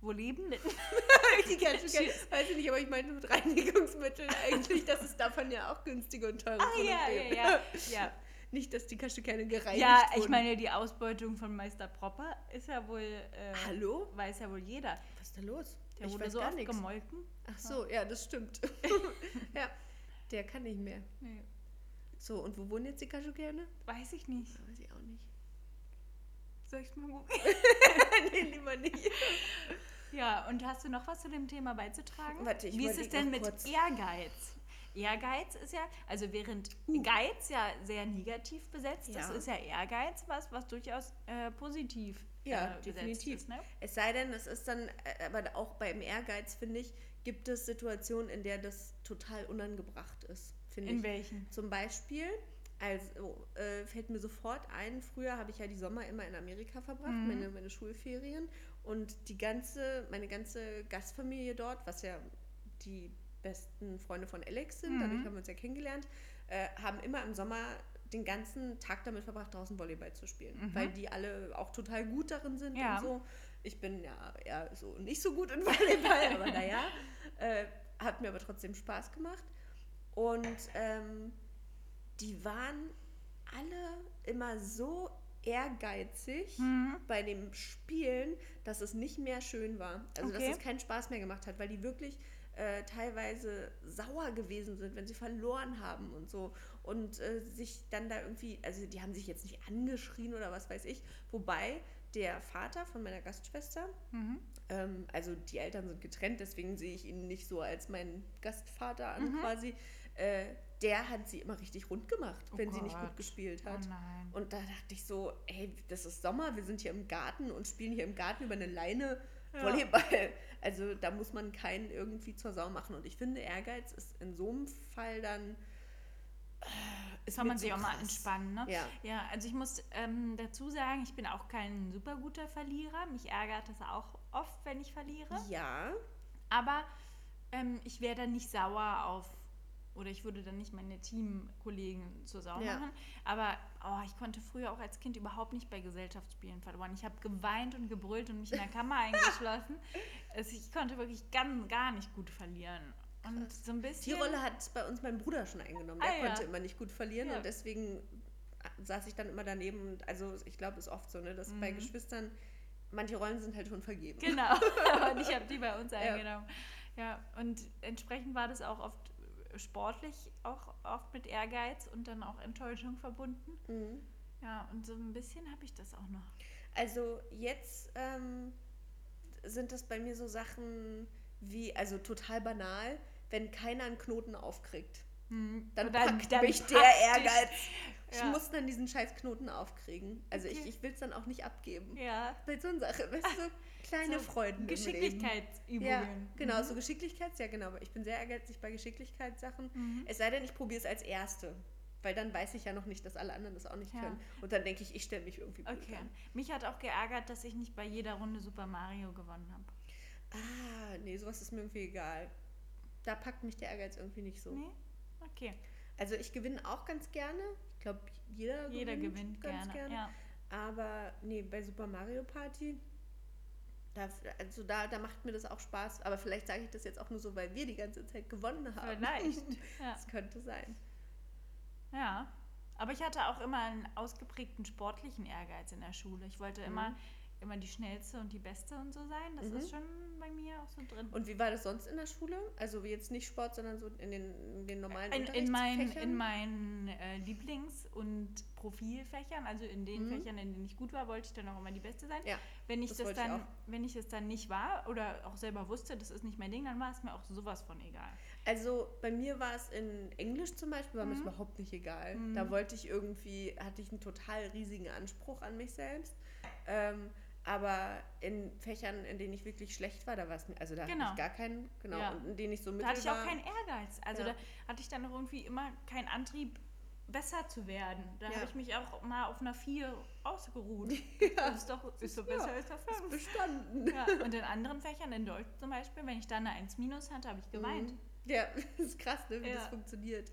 Wo leben denn? Die Cashewkerne, weiß ich nicht, aber ich meinte mit Reinigungsmitteln eigentlich, dass es davon ja auch günstige und teure Ah, Produkte ja, ja, gibt. ja. Ja, Nicht, dass die Cashewkerne gereinigt ja ich wurden. meine, die Ausbeutung von Meister Propper ist ja wohl, äh, Hallo? weiß ja wohl jeder. Was ist da los? Der ich wurde so gar oft nichts. gemolken. Ach so, ja, das stimmt. ja, der kann nicht mehr. Nee, So, und wo wohnen jetzt die Cashewkerne? weiß ich nicht. Weiß ich auch nicht. Soll ich mal gucken? nee, lieber nicht. Ja, und hast du noch was zu dem Thema beizutragen? Warte, ich Wie ist es denn mit kurz. Ehrgeiz? Ehrgeiz ist ja, also während Geiz ja sehr negativ besetzt ist, Uh. Ja. ist ja Ehrgeiz was, was durchaus äh, positiv Ja, äh, definitiv. ist. Ne? Es sei denn, es ist dann, äh, aber auch beim Ehrgeiz, finde ich, gibt es Situationen, in der das total unangebracht ist, In ich. welchen? Zum Beispiel, also äh, fällt mir sofort ein, früher habe ich ja die Sommer immer in Amerika verbracht, Mhm. meine, meine Schulferien. Und die ganze, meine ganze Gastfamilie dort, was ja die besten Freunde von Alex sind, Mhm. dadurch haben wir uns ja kennengelernt, äh, haben immer im Sommer den ganzen Tag damit verbracht, draußen Volleyball zu spielen. Mhm. Weil die alle auch total gut darin sind Ja. und so. Ich bin ja eher so nicht so gut in Volleyball, aber naja. Äh, hat mir aber trotzdem Spaß gemacht. Und ähm, die waren alle immer so ehrgeizig Mhm. bei dem Spielen, dass es nicht mehr schön war. Also Okay. dass es keinen Spaß mehr gemacht hat, weil die wirklich äh, teilweise sauer gewesen sind, wenn sie verloren haben und so. Und äh, sich dann da irgendwie, also die haben sich jetzt nicht angeschrien oder was weiß ich. Wobei der Vater von meiner Gastschwester, Mhm. ähm, also die Eltern sind getrennt, deswegen sehe ich ihn nicht so als meinen Gastvater an Mhm. quasi. Äh, der hat sie immer richtig rund gemacht, Oh wenn sie nicht Gott. gut gespielt Oh hat. nein. Und da dachte ich so, ey, das ist Sommer, wir sind hier im Garten und spielen hier im Garten über eine Leine Ja. Volleyball. Also da muss man keinen irgendwie zur Sau machen. Und ich finde, Ehrgeiz ist in so einem Fall dann. Äh, Ist Kann man sich auch mal entspannen, ne? Ja. Ja, also ich muss ähm, dazu sagen, ich bin auch kein super guter Verlierer. Mich ärgert das auch oft, wenn ich verliere. Ja, Aber ähm, ich wäre dann nicht sauer auf, oder ich würde dann nicht meine Teamkollegen zur Sau Ja. machen. Aber oh, ich konnte früher auch als Kind überhaupt nicht bei Gesellschaftsspielen verloren. Ich habe geweint und gebrüllt und mich in der Kammer eingeschlossen. Also ich konnte wirklich ganz, gar nicht gut verlieren. Und so ein die bisschen. Rolle hat bei uns mein Bruder schon eingenommen. Der Ah, ja. konnte immer nicht gut verlieren Ja. und deswegen saß ich dann immer daneben. Und also ich glaube, es ist oft so, ne, dass bei Mhm. Geschwistern manche Rollen sind halt schon vergeben. Genau. und ich habe die bei uns eingenommen. Ja, und entsprechend war das auch oft sportlich, auch oft mit Ehrgeiz und dann auch Enttäuschung verbunden. Mhm. Ja, und so ein bisschen habe ich das auch noch. Also jetzt ähm, sind das bei mir so Sachen wie, also total banal, wenn keiner einen Knoten aufkriegt. Hm. Dann, Und packt dann mich der Ehrgeiz. Ich Ja. muss dann diesen scheiß Knoten aufkriegen. Also ich, Okay. ich will es dann auch nicht abgeben. Ja. Bei so einer Sache, weißt du, so kleine So Freuden. Geschicklichkeitsübungen. Ja, genau, Mhm. so Geschicklichkeits, ja genau. Ich bin sehr ehrgeizig bei Geschicklichkeitssachen. Mhm. Es sei denn, ich probiere es als Erste. Weil dann weiß ich ja noch nicht, dass alle anderen das auch nicht Ja. können. Und dann denke ich, ich stelle mich irgendwie blöd Okay. an. Mich hat auch geärgert, dass ich nicht bei jeder Runde Super Mario gewonnen habe. Ah, nee, sowas ist mir irgendwie egal. Da packt mich der Ehrgeiz irgendwie nicht so. Nee? Okay. Also ich gewinne auch ganz gerne. Ich glaube, jeder, Jeder gewinnt ganz gerne. Ja. Aber nee, bei Super Mario Party, da, also da, da macht mir das auch Spaß. Aber vielleicht sage ich das jetzt auch nur so, weil wir die ganze Zeit gewonnen haben. Vielleicht. Ja. Das könnte sein. ja. Aber ich hatte auch immer einen ausgeprägten sportlichen Ehrgeiz in der Schule. Ich wollte immer, immer die schnellste und die beste und so sein. Das Mhm. ist schon bei mir auch so drin. Und wie war das sonst in der Schule? Also jetzt nicht Sport, sondern so in den, in den normalen in, in meinen, in meinen äh, Lieblings- und Profilfächern, also in den Mhm. Fächern, in denen ich gut war, wollte ich dann auch immer die Beste sein. Ja, wenn ich das das, ich dann, auch. wenn ich es dann nicht war oder auch selber wusste, das ist nicht mein Ding, dann war es mir auch sowas von egal. Also bei mir war es in Englisch zum Beispiel, war mir das Mhm. überhaupt nicht egal. Mhm. Da wollte ich irgendwie, hatte ich einen total riesigen Anspruch an mich selbst. Ähm, aber in Fächern, in denen ich wirklich schlecht war, da war es mir, also da Genau. hatte ich gar keinen, genau, Ja. und in denen ich so Da mittel hatte ich auch war. keinen Ehrgeiz. Also Ja. da hatte ich dann irgendwie immer keinen Antrieb, besser zu werden. Da Ja. habe ich mich auch mal auf einer 4 ausgeruht. Das ist doch ist so besser als eine 5. bestanden. Und in anderen Fächern, in Deutsch zum Beispiel, wenn ich da eine 1 minus hatte, habe ich geweint. Mhm. Ja, das ist krass, ne, wie das funktioniert.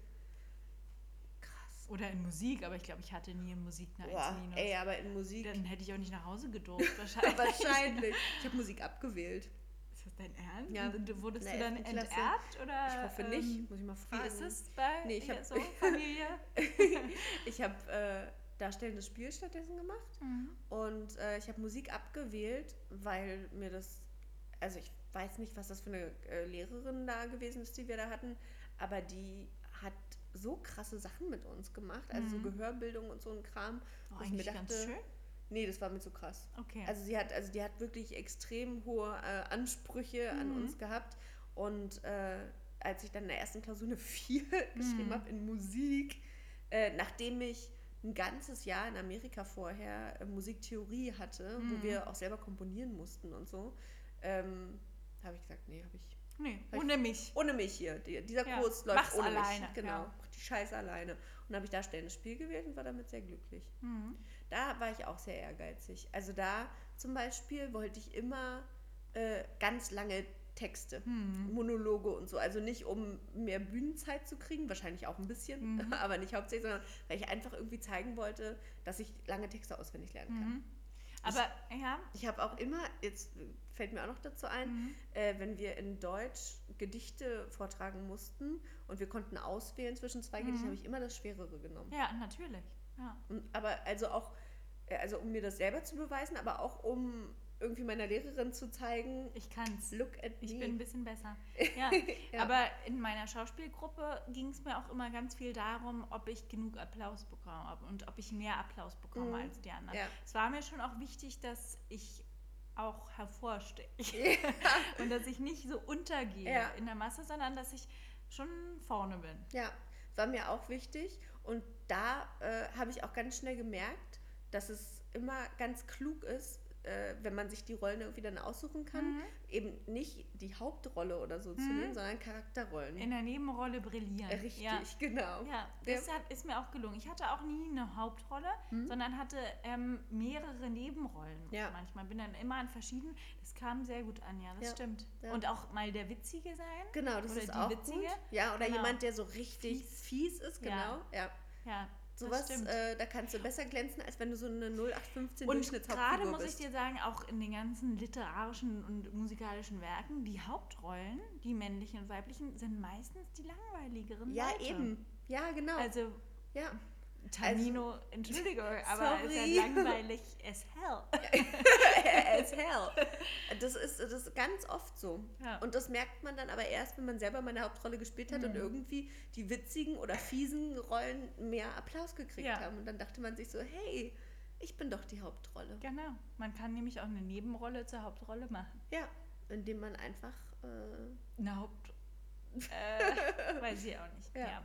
Oder in Musik, aber ich glaube, ich hatte nie in Musik eine 1 Boah, minus. ey, aber in Musik Dann hätte ich auch nicht nach Hause gedurft, wahrscheinlich. wahrscheinlich. Ich habe Musik abgewählt. Ist das dein Ernst? Ja, Und du- Wurdest du dann enterbt? Oder, Ich hoffe nicht, ähm, muss ich mal Wie fragen. ist es bei Nee, ich hab- so Familie? Ich habe äh, darstellendes Spiel stattdessen gemacht. Mhm. Und äh, ich habe Musik abgewählt, weil mir das, also ich weiß nicht, was das für eine äh, Lehrerin da gewesen ist, die wir da hatten, aber die so krasse Sachen mit uns gemacht, also so Mhm. Gehörbildung und so ein Kram. Oh, wo ich mir eigentlich ganz dachte, schön. Nee, das war mir zu krass. Okay. Also sie hat, also die hat wirklich extrem hohe äh, Ansprüche an Mhm. uns gehabt. Und äh, als ich dann in der ersten Klausur eine 4 geschrieben Mhm. habe in Musik, äh, nachdem ich ein ganzes Jahr in Amerika vorher äh, Musiktheorie hatte, wo Mhm. wir auch selber komponieren mussten und so, ähm, habe ich gesagt, nee, habe ich nee, ich- ohne mich. ohne mich hier. Die, dieser Ja, Kurs läuft mach's ohne alleine, mich. Genau, ja. die Scheiße alleine. Und habe ich da stellendes Spiel gewählt und war damit sehr glücklich. Mhm. Da war ich auch sehr ehrgeizig. Also da zum Beispiel wollte ich immer äh, ganz lange Texte, Mhm. Monologe und so. Also nicht um mehr Bühnenzeit zu kriegen, wahrscheinlich auch ein bisschen, Mhm. aber nicht hauptsächlich, sondern weil ich einfach irgendwie zeigen wollte, dass ich lange Texte auswendig lernen kann. Mhm. Aber ja. Ich habe auch immer, jetzt fällt mir auch noch dazu ein, Mhm. äh, wenn wir in Deutsch Gedichte vortragen mussten und wir konnten auswählen zwischen zwei Gedichten, Mhm. habe ich immer das Schwerere genommen. Ja, natürlich. Ja. Und, aber also auch, äh, also um mir das selber zu beweisen, aber auch um irgendwie meiner Lehrerin zu zeigen, Ich kann's. look at Ich me. bin ein bisschen besser. Ja, Ja. aber in meiner Schauspielgruppe ging es mir auch immer ganz viel darum, ob ich genug Applaus bekomme und ob ich mehr Applaus bekomme Mhm. als die anderen. Ja. Es war mir schon auch wichtig, dass ich auch hervorsteche und dass ich nicht so untergehe Ja. in der Masse, sondern dass ich schon vorne bin. Ja, war mir auch wichtig. Und da äh, habe ich auch ganz schnell gemerkt, dass es immer ganz klug ist, äh, wenn man sich die Rollen irgendwie dann aussuchen kann, Mhm. eben nicht die Hauptrolle oder so zu Mhm. nehmen, sondern Charakterrollen. In der Nebenrolle brillieren. Richtig, Ja. genau. Ja, das hat, ist mir auch gelungen. Ich hatte auch nie eine Hauptrolle, Mhm. sondern hatte ähm, mehrere Nebenrollen. Ja. Manchmal bin dann immer an verschiedenen. Das kam sehr gut an, ja, das Ja, stimmt. ja. Und auch mal der Witzige sein. Genau, das Oder ist die auch Witzige. gut. Ja, oder Genau. jemand, der so richtig Fies. fies, ist, genau. Ja. Ja. Sowas, äh, da kannst du besser glänzen, als wenn du so eine 0815 und Durchschnittshauptfigur gerade muss bist. ich dir sagen, auch in den ganzen literarischen und musikalischen Werken, die Hauptrollen, die männlichen und weiblichen, sind meistens die langweiligeren ja, Leute. eben. Ja, genau. Also ja. Tamino, Entschuldigung, aber ist Sorry. ja langweilig as hell. As hell. Das ist, das ist ganz oft so. Ja. Und das merkt man dann aber erst, wenn man selber mal eine Hauptrolle gespielt hat und Mhm. irgendwie die witzigen oder fiesen Rollen mehr Applaus gekriegt Ja. haben. Und dann dachte man sich so, hey, ich bin doch die Hauptrolle. Genau. Man kann nämlich auch eine Nebenrolle zur Hauptrolle machen. Ja, indem man einfach äh, Eine Haupt Äh, weiß ich auch nicht. Ja. Ja,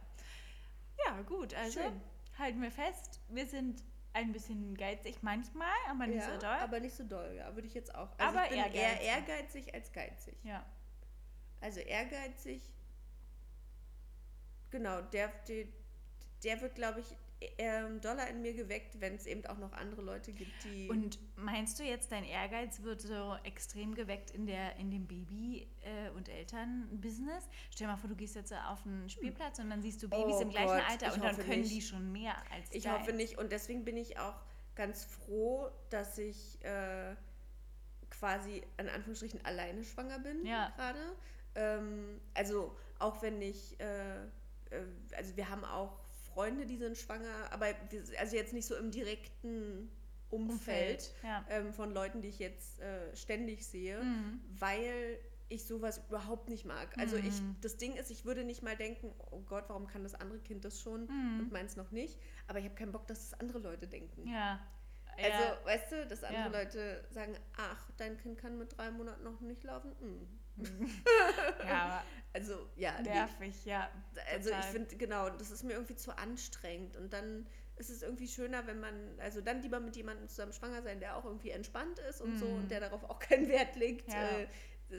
ja. gut, also Schön. Halten wir fest, wir sind ein bisschen geizig manchmal, aber nicht ja, so doll. aber nicht so doll, ja, würde ich jetzt auch. Also Aber ich bin eher ehrgeizig. ehrgeizig als geizig. ja. Also ehrgeizig, genau, der, der, der wird, glaube ich, ähm, doller in mir geweckt, wenn es eben auch noch andere Leute gibt, die. Und meinst du jetzt, dein Ehrgeiz wird so extrem geweckt in, der, in dem Baby- äh, und Elternbusiness? Stell dir mal vor, du gehst jetzt auf einen Spielplatz und dann siehst du Babys Oh im gleichen Gott, Alter und dann können nicht. die schon mehr als ich dein. hoffe nicht. Und deswegen bin ich auch ganz froh, dass ich äh, quasi in Anführungsstrichen alleine schwanger bin Ja. gerade. Ähm, also auch wenn ich, äh, äh, also wir haben auch Freunde, die sind schwanger, aber also jetzt nicht so im direkten Umfeld, Ja. ähm, von Leuten, die ich jetzt äh, ständig sehe, Mhm. weil ich sowas überhaupt nicht mag. Also ich, Mhm. das Ding ist, ich würde nicht mal denken, oh Gott, warum kann das andere Kind das schon Mhm. und meins noch nicht. Aber ich habe keinen Bock, dass das andere Leute denken. Ja. Also, ja. weißt du, dass andere Ja. Leute sagen, ach, dein Kind kann mit drei Monaten noch nicht laufen. Mm. ja, Also, ja, aber nee. nervig, ja. Also ich total. finde, genau, das ist mir irgendwie zu anstrengend. Und dann ist es irgendwie schöner, wenn man, also dann lieber mit jemandem zusammen schwanger sein, der auch irgendwie entspannt ist und so Mhm. und der darauf auch keinen Wert legt, Ja. äh,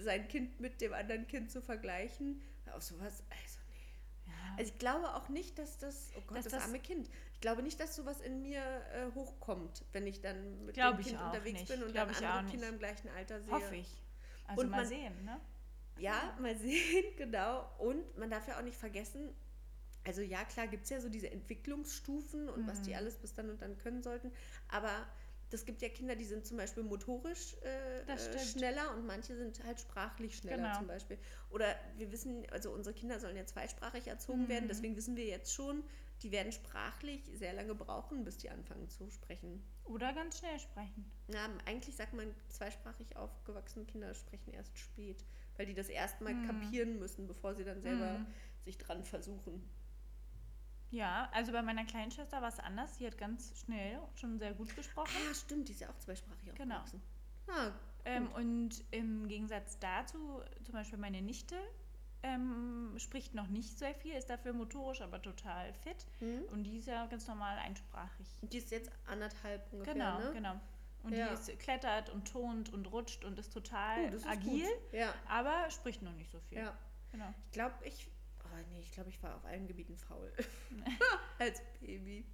sein Kind mit dem anderen Kind zu vergleichen. Auf sowas, also nee. Ja. Also ich glaube auch nicht, dass das, oh Gott, das, das- arme Kind. Ich glaube nicht, dass sowas in mir äh, hochkommt, wenn ich dann mit dem ich Kind auch unterwegs nicht. bin und Glaub dann ich auch andere. Kinder im gleichen Alter sehe. Hoffe ich. Also Und mal man- sehen, ne? Ja, mal sehen, genau. Und man darf ja auch nicht vergessen, also ja, klar gibt es ja so diese Entwicklungsstufen und was die Mhm. alles bis dann und dann können sollten. Aber das gibt ja Kinder, die sind zum Beispiel motorisch äh, schneller und manche sind halt sprachlich schneller Genau. zum Beispiel. Oder wir wissen, also unsere Kinder sollen ja zweisprachig erzogen werden, Mhm. deswegen wissen wir jetzt schon, die werden sprachlich sehr lange brauchen, bis die anfangen zu sprechen. Oder ganz schnell sprechen. Na, eigentlich sagt man, zweisprachig aufgewachsene Kinder sprechen erst spät, weil die das erstmal Mhm. kapieren müssen, bevor sie dann selber Mhm. sich dran versuchen. Ja, also bei meiner kleinen Schwester war es anders. Die hat ganz schnell schon sehr gut gesprochen. Ah, stimmt, die ist ja auch zweisprachig Genau. aufgewachsen. Ah, Ähm, und im Gegensatz dazu, zum Beispiel meine Nichte, ähm, spricht noch nicht sehr viel, ist dafür motorisch aber total fit. hm. Und die ist ja ganz normal einsprachig. Die ist jetzt anderthalb ungefähr, Genau, ne? genau. Und Ja. die ist, klettert und turnt und rutscht und ist total das ist agil, Gut. Ja, aber spricht noch nicht so viel. ja. Genau. Ich glaube, ich. Nee, ich glaube, ich war auf allen Gebieten faul. Als Baby.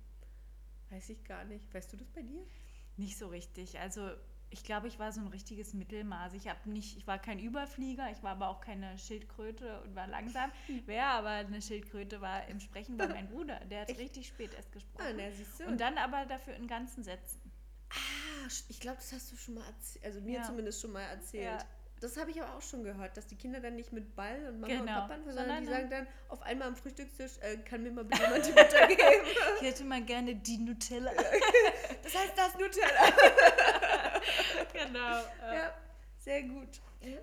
Weiß ich gar nicht. Weißt du das bei dir? Nicht so richtig. Also ich glaube, ich war so ein richtiges Mittelmaß. Ich habe nicht, ich war kein Überflieger, ich war aber auch keine Schildkröte und war langsam. Wer aber eine Schildkröte war im Sprechen war mein Bruder. Der hat Echt? richtig spät erst Ah, gesprochen. na, siehst du. und dann aber dafür in ganzen Sätzen. ah, ich glaube, das hast du schon mal erzählt. Also mir Ja. zumindest schon mal erzählt. Ja. Das habe ich aber auch schon gehört, dass die Kinder dann nicht mit Ball und Mama Genau. und Papa anfangen, sondern die Sondern sagen dann auf einmal am Frühstückstisch, äh, kann mir mal bitte jemand die Butter geben. Ich hätte mal gerne die Nutella. Das heißt das Nutella. genau. äh, ja, sehr gut.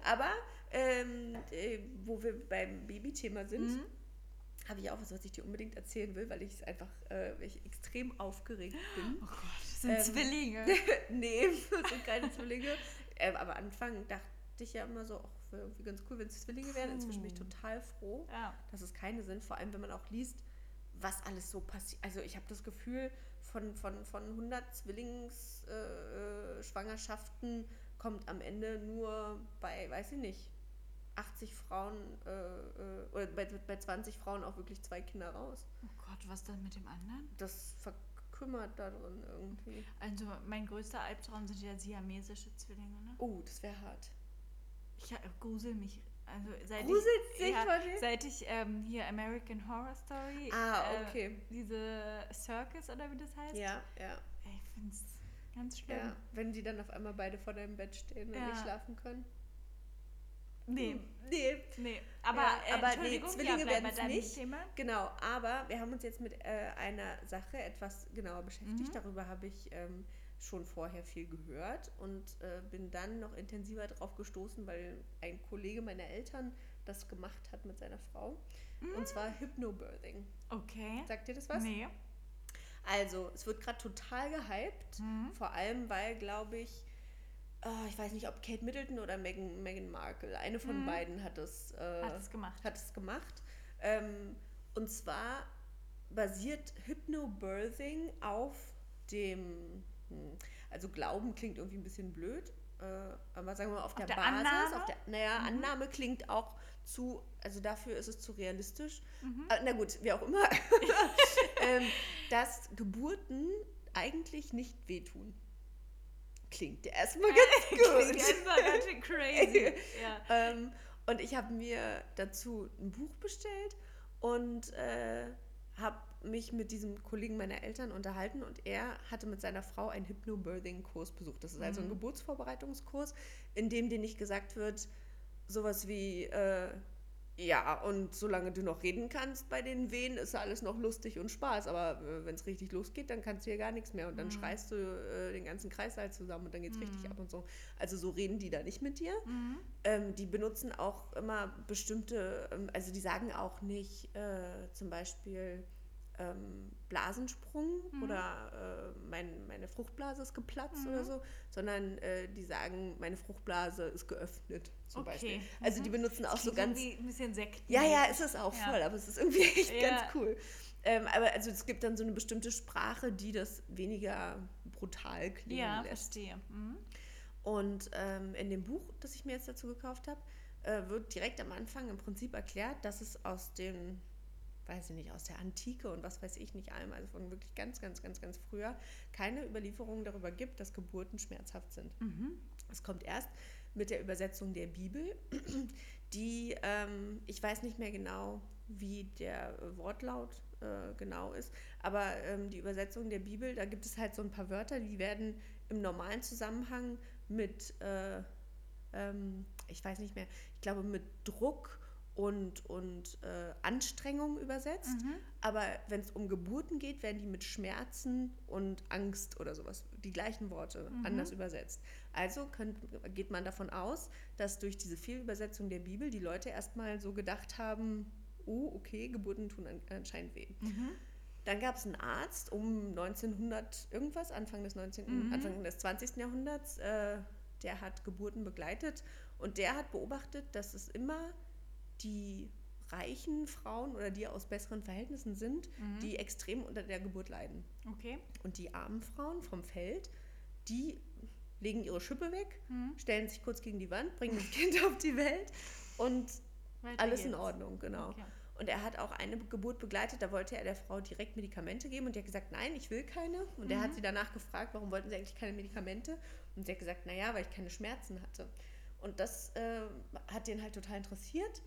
Aber ähm, äh, wo wir beim Babythema sind, Mhm. habe ich auch was, was ich dir unbedingt erzählen will, weil ich es einfach äh, ich extrem aufgeregt bin. Oh Gott, das sind Ähm, Zwillinge. nee, das sind keine Zwillinge. Ähm, aber am Anfang dachte ich ja immer so, ach, wäre irgendwie ganz cool, wenn es Zwillinge wären. Inzwischen bin ich total froh, Ja. dass es keine sind. Vor allem, wenn man auch liest, was alles so passiert. Also ich habe das Gefühl, von, von, von 100 Zwillingsschwangerschaften äh, Schwangerschaften kommt am Ende nur bei, weiß ich nicht, 80 Frauen äh, äh, oder bei, bei 20 Frauen auch wirklich zwei Kinder raus. Oh Gott, was dann mit dem anderen? Das verkümmert da drin irgendwie. Also mein größter Albtraum sind ja siamesische Zwillinge, ne? Oh, das wäre hart. Ich äh, grusel mich. Also seit Gruselst ich, dich ja, vor dem? seit ich ähm, hier American Horror Story, Ah, äh, okay. diese Circus oder wie das heißt, Ja, ja. Ich finde es ganz schlimm. Ja, wenn die dann auf einmal beide vor deinem Bett stehen und Ja. nicht schlafen können. Nee, Hm, Nee, nee. Aber, Ja, äh, aber nee, Zwillinge ja, werden's deinem nicht. Thema. genau. Aber wir haben uns jetzt mit äh, einer Sache etwas genauer beschäftigt. Mhm. Darüber habe ich ähm, schon vorher viel gehört und äh, bin dann noch intensiver drauf gestoßen, weil ein Kollege meiner Eltern das gemacht hat mit seiner Frau. Und zwar Hypnobirthing. Okay. Sagt dir das was? Nee. Also, es wird gerade total gehypt. Mhm. Vor allem, weil, glaube ich, oh, ich weiß nicht, ob Kate Middleton oder Meghan, Meghan Markle, eine von beiden hat es, äh, Hat es gemacht. Hat es gemacht. Ähm, und zwar basiert Hypnobirthing auf dem, also Glauben klingt irgendwie ein bisschen blöd, äh, aber sagen wir mal auf, der, der Basis, Annahme? auf der, naja, Annahme klingt auch zu, also dafür ist es zu realistisch. Mhm. Äh, na gut, wie auch immer, ähm, dass Geburten eigentlich nicht wehtun. Klingt ja erstmal ganz Klingt gut. erstmal ganz schön crazy. ja. Ähm, und ich habe mir dazu ein Buch bestellt und äh, habe mich mit diesem Kollegen meiner Eltern unterhalten und er hatte mit seiner Frau einen Hypnobirthing-Kurs besucht. Das ist also ein Geburtsvorbereitungskurs, in dem dir nicht gesagt wird, sowas wie, äh, ja, und solange du noch reden kannst bei den Wehen, ist alles noch lustig und Spaß. Aber äh, wenn es richtig losgeht, dann kannst du hier gar nichts mehr. Und dann schreist du äh, den ganzen Kreißsaal zusammen und dann geht es richtig ab und so. Also so reden die da nicht mit dir. Ähm, die benutzen auch immer bestimmte, ähm, also die sagen auch nicht äh, zum Beispiel ähm, Blasensprung oder äh, mein, meine Fruchtblase ist geplatzt oder so, sondern äh, die sagen, meine Fruchtblase ist geöffnet zum Okay. Beispiel. Also die benutzen auch so Klingt ganz... ein bisschen Sekten. Ja, ja, ist es auch Ja. voll, aber es ist irgendwie echt Ja. ganz cool. Ähm, aber also es gibt dann so eine bestimmte Sprache, die das weniger brutal klingen Ja, lässt. verstehe. Mhm. Und ähm, in dem Buch, das ich mir jetzt dazu gekauft habe, äh, wird direkt am Anfang im Prinzip erklärt, dass es aus den, weiß ich nicht, aus der Antike und was weiß ich nicht allem, also von wirklich ganz, ganz, ganz, ganz früher, keine Überlieferungen darüber gibt, dass Geburten schmerzhaft sind. Es kommt erst mit der Übersetzung der Bibel, die, ähm, ich weiß nicht mehr genau, wie der Wortlaut äh, genau ist, aber ähm, die Übersetzung der Bibel, da gibt es halt so ein paar Wörter, die werden im normalen Zusammenhang mit, äh, ähm, ich weiß nicht mehr, ich glaube mit Druck und, und äh, Anstrengung übersetzt. Aber wenn es um Geburten geht, werden die mit Schmerzen und Angst oder sowas, die gleichen Worte, anders übersetzt. Also könnt, geht man davon aus, dass durch diese Fehlübersetzung der Bibel die Leute erstmal so gedacht haben, oh, okay, Geburten tun an, anscheinend weh. Dann gab es einen Arzt um 1900 irgendwas, Anfang des, 19., Anfang des 20. Jahrhunderts, äh, der hat Geburten begleitet und der hat beobachtet, dass es immer die reichen Frauen oder die aus besseren Verhältnissen sind, die extrem unter der Geburt leiden. Okay. Und die armen Frauen vom Feld, die legen ihre Schippe weg, stellen sich kurz gegen die Wand, bringen das Kind auf die Welt und Weiter alles in geht's. Ordnung, genau. Okay. Und er hat auch eine Geburt begleitet, da wollte er der Frau direkt Medikamente geben und die hat gesagt, nein, ich will keine. Und er hat sie danach gefragt, warum wollten sie eigentlich keine Medikamente? Und sie hat gesagt, naja, weil ich keine Schmerzen hatte. Und das äh, hat den halt total interessiert.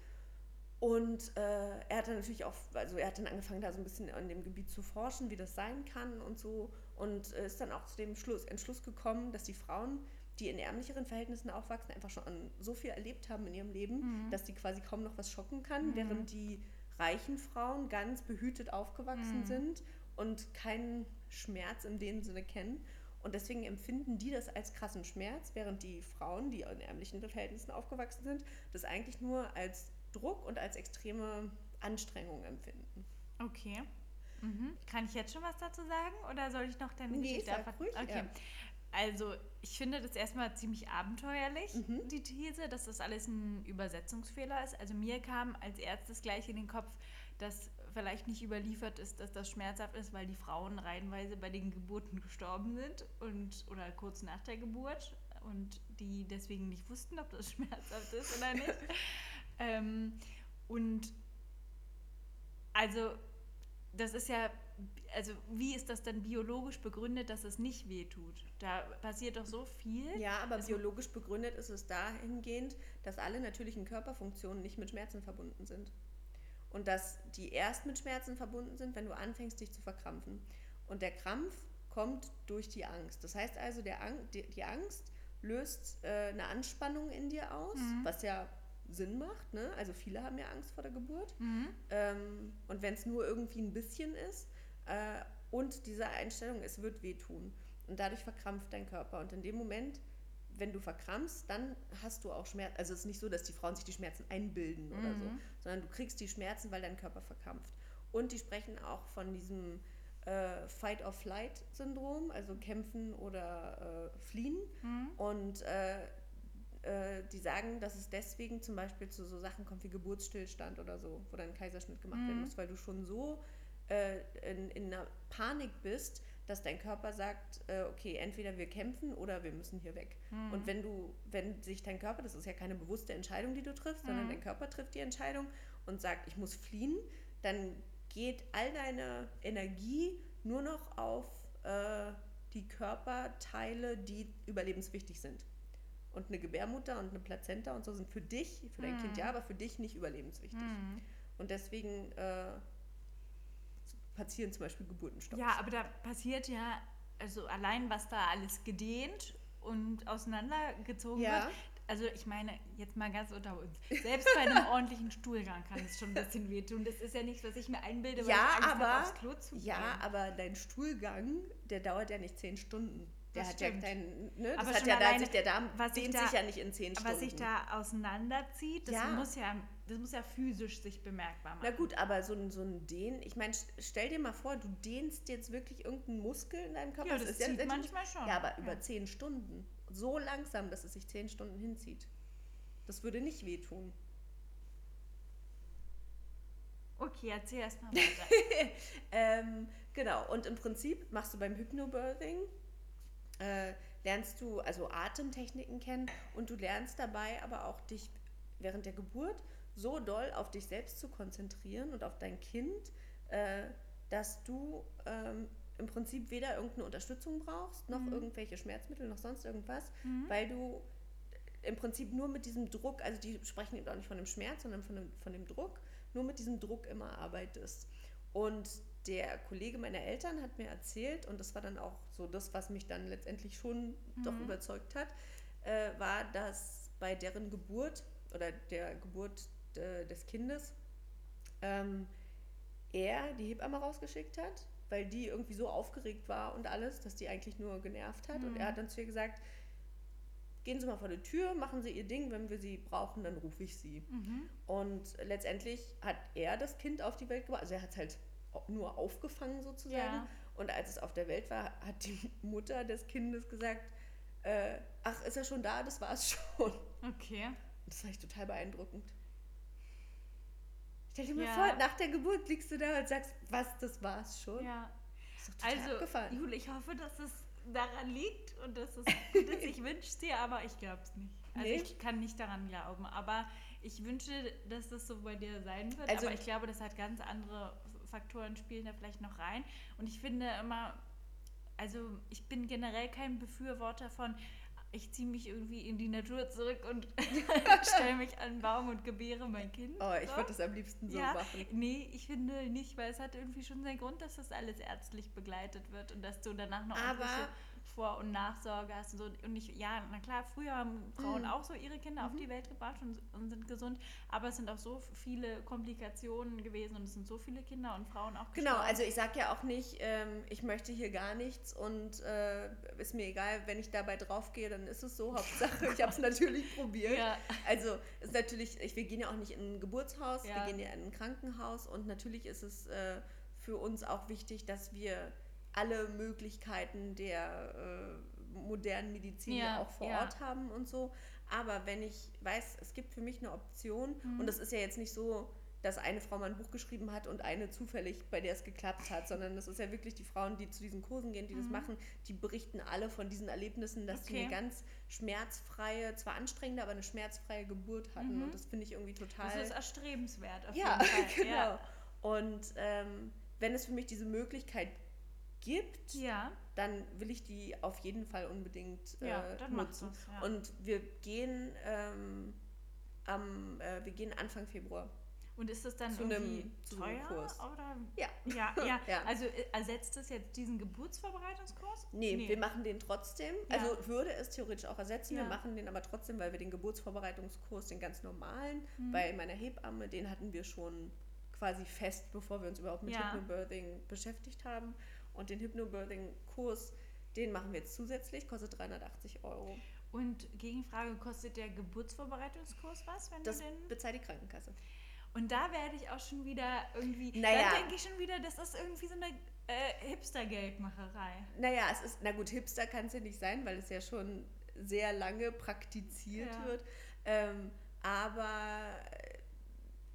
Und äh, er hat dann natürlich auch, also er hat dann angefangen, da so ein bisschen an dem Gebiet zu forschen, wie das sein kann und so. Und äh, ist dann auch zu dem Schluss, Entschluss gekommen, dass die Frauen, die in ärmlicheren Verhältnissen aufwachsen, einfach schon so viel erlebt haben in ihrem Leben, dass die quasi kaum noch was schocken kann, während die reichen Frauen ganz behütet aufgewachsen sind und keinen Schmerz in dem Sinne kennen. Und deswegen empfinden die das als krassen Schmerz, während die Frauen, die in ärmlichen Verhältnissen aufgewachsen sind, das eigentlich nur als Druck und als extreme Anstrengung empfinden. Okay. Mhm. Kann ich jetzt schon was dazu sagen oder soll ich noch deine Nee, Geschichte sag einfach- ruhig, Okay. ja. Also, ich finde das erstmal ziemlich abenteuerlich, Mhm. die These, dass das alles ein Übersetzungsfehler ist. Also, mir kam als erstes gleich in den Kopf, dass vielleicht nicht überliefert ist, dass das schmerzhaft ist, weil die Frauen reihenweise bei den Geburten gestorben sind und oder kurz nach der Geburt und die deswegen nicht wussten, ob das schmerzhaft ist oder nicht. ähm, und also das ist ja, also wie ist das dann biologisch begründet, dass es nicht wehtut? Da passiert doch so viel. Ja, aber Es- biologisch begründet ist es dahingehend, dass alle natürlichen Körperfunktionen nicht mit Schmerzen verbunden sind. Und dass die erst mit Schmerzen verbunden sind, wenn du anfängst, dich zu verkrampfen. Und der Krampf kommt durch die Angst. Das heißt also, der Ang die, die Angst löst äh, eine Anspannung in dir aus, was ja Sinn macht. Ne? Also viele haben ja Angst vor der Geburt. Ähm, und wenn es nur irgendwie ein bisschen ist äh, und diese Einstellung, es wird wehtun. Und dadurch verkrampft dein Körper. Und in dem Moment, wenn du verkrampfst, dann hast du auch Schmerzen. Also es ist nicht so, dass die Frauen sich die Schmerzen einbilden oder so, sondern du kriegst die Schmerzen, weil dein Körper verkrampft. Und die sprechen auch von diesem äh, Fight-or-Flight-Syndrom, also kämpfen oder äh, fliehen. Mhm. Und äh, äh, die sagen, dass es deswegen zum Beispiel zu so Sachen kommt wie Geburtsstillstand oder so, wo dann ein Kaiserschnitt gemacht werden Mhm. muss, weil du schon so äh, in, in einer Panik bist, dass dein Körper sagt, äh, okay, entweder wir kämpfen oder wir müssen hier weg. Mhm. Und wenn du, wenn sich dein Körper, das ist ja keine bewusste Entscheidung, die du triffst, sondern Mhm. dein Körper trifft die Entscheidung und sagt, ich muss fliehen, dann geht all deine Energie nur noch auf äh, die Körperteile, die überlebenswichtig sind. Und eine Gebärmutter und eine Plazenta und so sind für dich, für dein Kind Mhm. ja, aber für dich nicht überlebenswichtig. Mhm. Und deswegen äh, passieren zum Beispiel Geburtenstopps. Ja, aber da passiert ja, also allein was da alles gedehnt und auseinandergezogen Ja. wird. Also ich meine, jetzt mal ganz unter uns. Selbst bei einem ordentlichen Stuhlgang kann es schon ein bisschen wehtun. Das ist ja nichts, was ich mir einbilde, weil Ja, ich aber- aufs Klo zu Ja, aber dein Stuhlgang, der dauert ja nicht zehn Stunden. Der Das hat stimmt. ja keinen, ne? Das Aber hat ja da alleine, sich, der Darm was sich dehnt da- sich ja nicht in zehn Stunden. was sich da auseinanderzieht, das Ja. muss ja, das muss ja physisch sich bemerkbar machen. Na gut, aber so ein, so ein Dehn, ich meine, stell dir mal vor, du dehnst jetzt wirklich irgendeinen Muskel in deinem Körper. Ja, das zieht letztendlich- manchmal schon. Ja, aber über Ja. zehn Stunden. So langsam, dass es sich zehn Stunden hinzieht. Das würde nicht wehtun. Okay, erzähl erst mal weiter. Ähm, genau, und im Prinzip machst du beim Hypnobirthing, äh, lernst du also Atemtechniken kennen und du lernst dabei aber auch dich während der Geburt so doll auf dich selbst zu konzentrieren und auf dein Kind, äh, dass du ähm, im Prinzip weder irgendeine Unterstützung brauchst, noch irgendwelche Schmerzmittel, noch sonst irgendwas, weil du im Prinzip nur mit diesem Druck, also die sprechen eben auch nicht von dem Schmerz, sondern von dem, von dem Druck, nur mit diesem Druck immer arbeitest. Und der Kollege meiner Eltern hat mir erzählt, und das war dann auch so das, was mich dann letztendlich schon doch überzeugt hat, äh, war, dass bei deren Geburt oder der Geburt äh, des Kindes ähm, er die Hebamme rausgeschickt hat, weil die irgendwie so aufgeregt war und alles, dass die eigentlich nur genervt hat. Und er hat dann zu ihr gesagt, gehen Sie mal vor die Tür, machen Sie Ihr Ding, wenn wir Sie brauchen, dann rufe ich Sie. Mhm. Und letztendlich hat er das Kind auf die Welt gebracht, also er hat es halt nur aufgefangen sozusagen. Ja. Und als es auf der Welt war, hat die Mutter des Kindes gesagt, äh, ach, ist er schon da? Das war es schon. Okay. Das fand ich total beeindruckend. Stell dir mal Ja. vor, nach der Geburt liegst du da und sagst, was, das war's schon? Ja. Ist doch total Also, abgefahren. Jule, ich hoffe, dass es daran liegt und dass es gut ist. Ich wünsche es dir, aber ich glaube es nicht. Also Nee? ich kann nicht daran glauben. Aber ich wünsche, dass das so bei dir sein wird. Also- aber ich glaube, das hat ganz andere Faktoren spielen da vielleicht noch rein. Und ich finde immer, also ich bin generell kein Befürworter von, ich ziehe mich irgendwie in die Natur zurück und stelle mich an einen Baum und gebäre mein Kind. Oh, ich So. würde das am liebsten so ja, machen. nee, ich finde nicht, weil es hat irgendwie schon seinen Grund, dass das alles ärztlich begleitet wird und dass du danach noch Aber- Vor- und Nachsorge hast und so. Und ich, ja, na klar, früher haben Frauen Mhm. auch so ihre Kinder auf die Welt gebracht und, und sind gesund, aber es sind auch so viele Komplikationen gewesen und es sind so viele Kinder und Frauen auch Genau, gestorben. also ich sage ja auch nicht, ähm, ich möchte hier gar nichts und äh, ist mir egal, wenn ich dabei draufgehe, dann ist es so. Hauptsache, ich habe es natürlich probiert. Ja. Also ist natürlich, ich, wir gehen ja auch nicht in ein Geburtshaus, Ja. wir gehen ja in ein Krankenhaus und natürlich ist es äh, für uns auch wichtig, dass wir alle Möglichkeiten der äh, modernen Medizin ja, auch vor ja. Ort haben und so. Aber wenn ich weiß, es gibt für mich eine Option Mhm. und es ist ja jetzt nicht so, dass eine Frau mal ein Buch geschrieben hat und eine zufällig, bei der es geklappt hat, sondern das ist ja wirklich die Frauen, die zu diesen Kursen gehen, die das machen, die berichten alle von diesen Erlebnissen, dass sie Mhm. Okay. eine ganz schmerzfreie, zwar anstrengende, aber eine schmerzfreie Geburt hatten. Mhm. Und das finde ich irgendwie total. das ist erstrebenswert auf ja, jeden Fall. genau. Ja. Und ähm, wenn es für mich diese Möglichkeit gibt, ja. dann will ich die auf jeden Fall unbedingt äh, Ja, nutzen. ja. Und wir gehen ähm, am, äh, wir gehen Anfang Februar. Und ist das dann Zu einem- irgendwie einem teuer? Kurs. Oder? Ja. Ja, ja. Ja. Also äh, ersetzt das jetzt diesen Geburtsvorbereitungskurs? Nee, wir machen den trotzdem. Ja. Also würde es theoretisch auch ersetzen. Wir Ja. machen den aber trotzdem, weil wir den Geburtsvorbereitungskurs, den ganz normalen, Mhm. bei meiner Hebamme, den hatten wir schon quasi fest, bevor wir uns überhaupt mit. Hypnobirthing beschäftigt haben. Und den Hypnobirthing-Kurs, den machen wir jetzt zusätzlich, kostet 380 Euro. Und Gegenfrage, kostet der Geburtsvorbereitungskurs was, wenn Das du den... bezahlt die Krankenkasse. Und da werde ich auch schon wieder irgendwie... Naja. Da denke ich schon wieder, das ist irgendwie so eine äh, Hipster-Geldmacherei. Naja, es ist, na gut, Hipster kann es ja nicht sein, weil es ja schon sehr lange praktiziert Ja. wird. Ähm, aber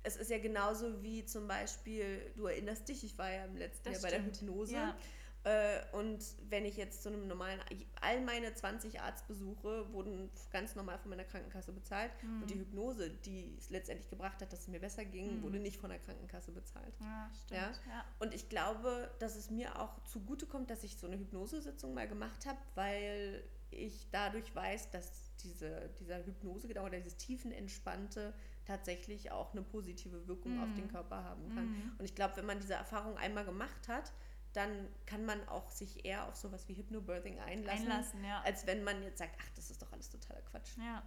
es ist ja genauso wie zum Beispiel, du erinnerst dich, ich war ja im letzten Das Jahr bei stimmt. der Hypnose. Ja. Äh, und wenn ich jetzt zu einem normalen, all meine 20 Arztbesuche wurden ganz normal von meiner Krankenkasse bezahlt. Mhm. Und die Hypnose, die es letztendlich gebracht hat, dass es mir besser ging, Mhm. wurde nicht von der Krankenkasse bezahlt. Ja, stimmt. Ja. Ja. Und ich glaube, dass es mir auch zugutekommt, dass ich so eine Hypnosesitzung mal gemacht habe, weil ich dadurch weiß, dass diese, dieser Hypnosegedauer oder dieses tiefenentspannte tatsächlich auch eine positive Wirkung auf den Mhm. Körper haben kann. Mhm. Und ich glaube, wenn man diese Erfahrung einmal gemacht hat, dann kann man auch sich eher auf sowas wie Hypnobirthing einlassen, Einlassen, ja. als wenn man jetzt sagt, ach, das ist doch alles totaler Quatsch. Ja.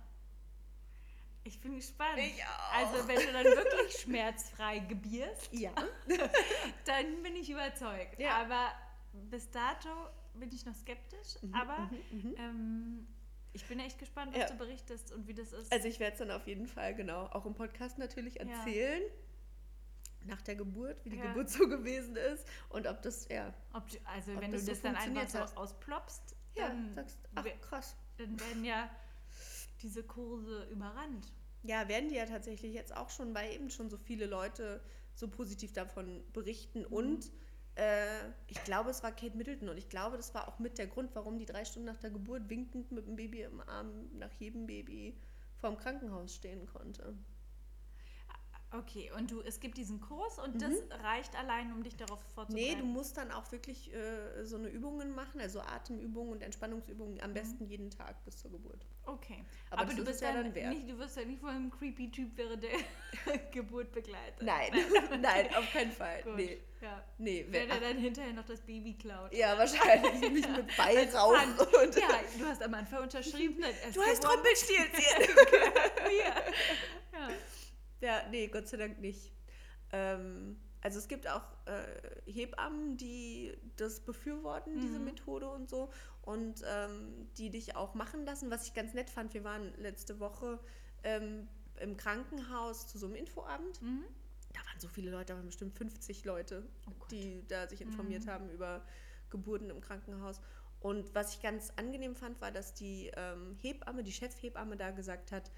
Ich bin gespannt. Ich auch. Also, wenn du dann wirklich schmerzfrei gebierst, Ja. dann bin ich überzeugt. Ja. Aber bis dato bin ich noch skeptisch. aber ähm, ich bin echt gespannt, was Ja. du berichtest und wie das ist. Also ich werde es dann auf jeden Fall, genau, auch im Podcast natürlich Ja. erzählen. Nach der Geburt, wie die Ja. Geburt so gewesen ist und ob das, ja, Ob also, ob wenn das du so das dann einfach so ausploppst, ja, dann, sagst, ach krass. dann werden ja diese Kurse überrannt. Ja, werden die ja tatsächlich jetzt auch schon, weil eben schon so viele Leute so positiv davon berichten Mhm. und ich glaube, es war Kate Middleton und ich glaube, das war auch mit der Grund, warum die drei Stunden nach der Geburt winkend mit dem Baby im Arm nach jedem Baby vorm Krankenhaus stehen konnte. Okay, und du, es gibt diesen Kurs und das reicht allein, um dich darauf vorzubereiten? Mhm. Nee, du musst dann auch wirklich äh, so eine Übungen machen, also Atemübungen und Entspannungsübungen am besten jeden Tag bis zur Geburt. Okay. Aber Aber, du ist bist ja dann, dann wert. nicht, du wirst ja nicht von einem creepy Typ während der Geburt begleitet. Nein, nein, auf keinen Fall. Gut. Nee, Ja. nee. Wer der dann hinterher noch das Baby klaut. ja, wahrscheinlich mich mit Weihrauch Pfand. und... Ja, du hast am Anfang unterschrieben. Du geworden. Rumpelstilzchen! ja. Ja. nee, Gott sei Dank nicht. Ähm, also es gibt auch äh, Hebammen, die das befürworten, diese Mhm. Methode und so. Und ähm, die dich auch machen lassen. Was ich ganz nett fand, wir waren letzte Woche ähm, im Krankenhaus zu so einem Infoabend. Mhm. Da waren so viele Leute, da waren bestimmt 50 Leute, Oh die da sich informiert haben über Geburten im Krankenhaus. Und was ich ganz angenehm fand, war, dass die ähm, Hebamme, die Chefhebamme da gesagt hat,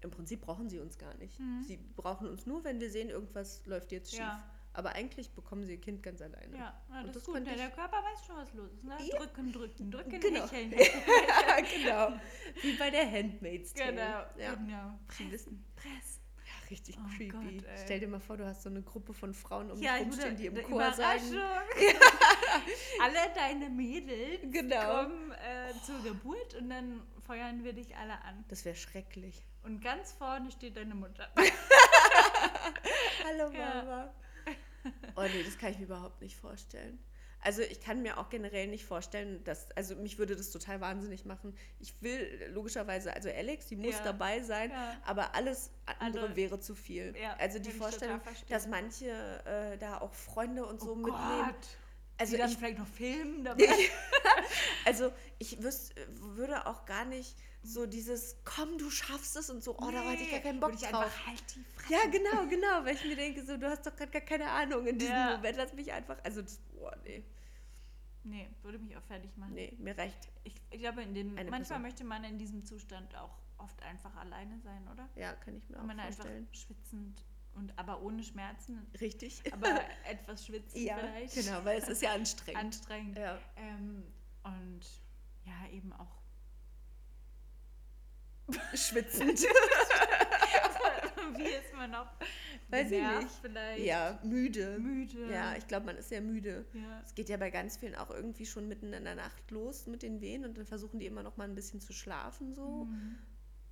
im Prinzip brauchen sie uns gar nicht. Mhm. Sie brauchen uns nur, wenn wir sehen, irgendwas läuft jetzt schief. Ja. Aber eigentlich bekommen sie ihr Kind ganz alleine. Ja, na, Und das das ist gut. Ja, der Körper weiß schon, was los ist. Ne? Ja. Drücken, drücken, drücken, Genau. hecheln. genau. Wie bei der Handmaid's Tale. Genau, Ja. genau. Sie wissen. Press. Ja, richtig Oh creepy. Gott. Stell dir mal vor, du hast so eine Gruppe von Frauen um dich ich rumstehen, die im Chor sagen. Alle deine Mädels Genau. kommen äh, zur Geburt und dann feuern wir dich alle an. Das wäre schrecklich. Und ganz vorne steht deine Mutter. Hallo Ja. Mama. Oh nee, das kann ich mir überhaupt nicht vorstellen. Also ich kann mir auch generell nicht vorstellen, dass, also mich würde das total wahnsinnig machen. Ich will logischerweise, also Alex, die muss Ja. dabei sein, Ja. aber alles andere Andere- wäre zu viel. Ja, also die Vorstellung, dass manche äh, da auch Freunde und so oh mitnehmen. Gott. Also die dann ich- vielleicht noch filmen dabei. Also ich wüs würde auch gar nicht so dieses, komm, du schaffst es und so, oh, da hatte ich gar keinen Bock ich drauf. einfach halt die Fresse. Ja, genau, genau, weil ich mir denke, so, du hast doch gerade gar keine Ahnung in diesem Ja. Moment, lass mich einfach, also, das, boah, nee, Nee, würde mich auch fertig machen. nee, mir reicht, Ich, ich glaube, in dem, manchmal Person. möchte man in diesem Zustand auch oft einfach alleine sein, oder? ja, kann ich mir Wenn auch man einfach vorstellen. schwitzend und aber ohne Schmerzen, Richtig. aber etwas schwitzend ja, vielleicht. genau, weil es ist ja anstrengend. Anstrengend. ja. Ähm, und ja, eben auch. Schwitzend. Wie ist man noch? Weiß ich nicht. Vielleicht. ja, müde. Müde. Ja, ich glaube, man ist sehr müde. ja. Es geht ja bei ganz vielen auch irgendwie schon mitten in der Nacht los mit den Wehen und dann versuchen die immer noch mal ein bisschen zu schlafen so. Mhm.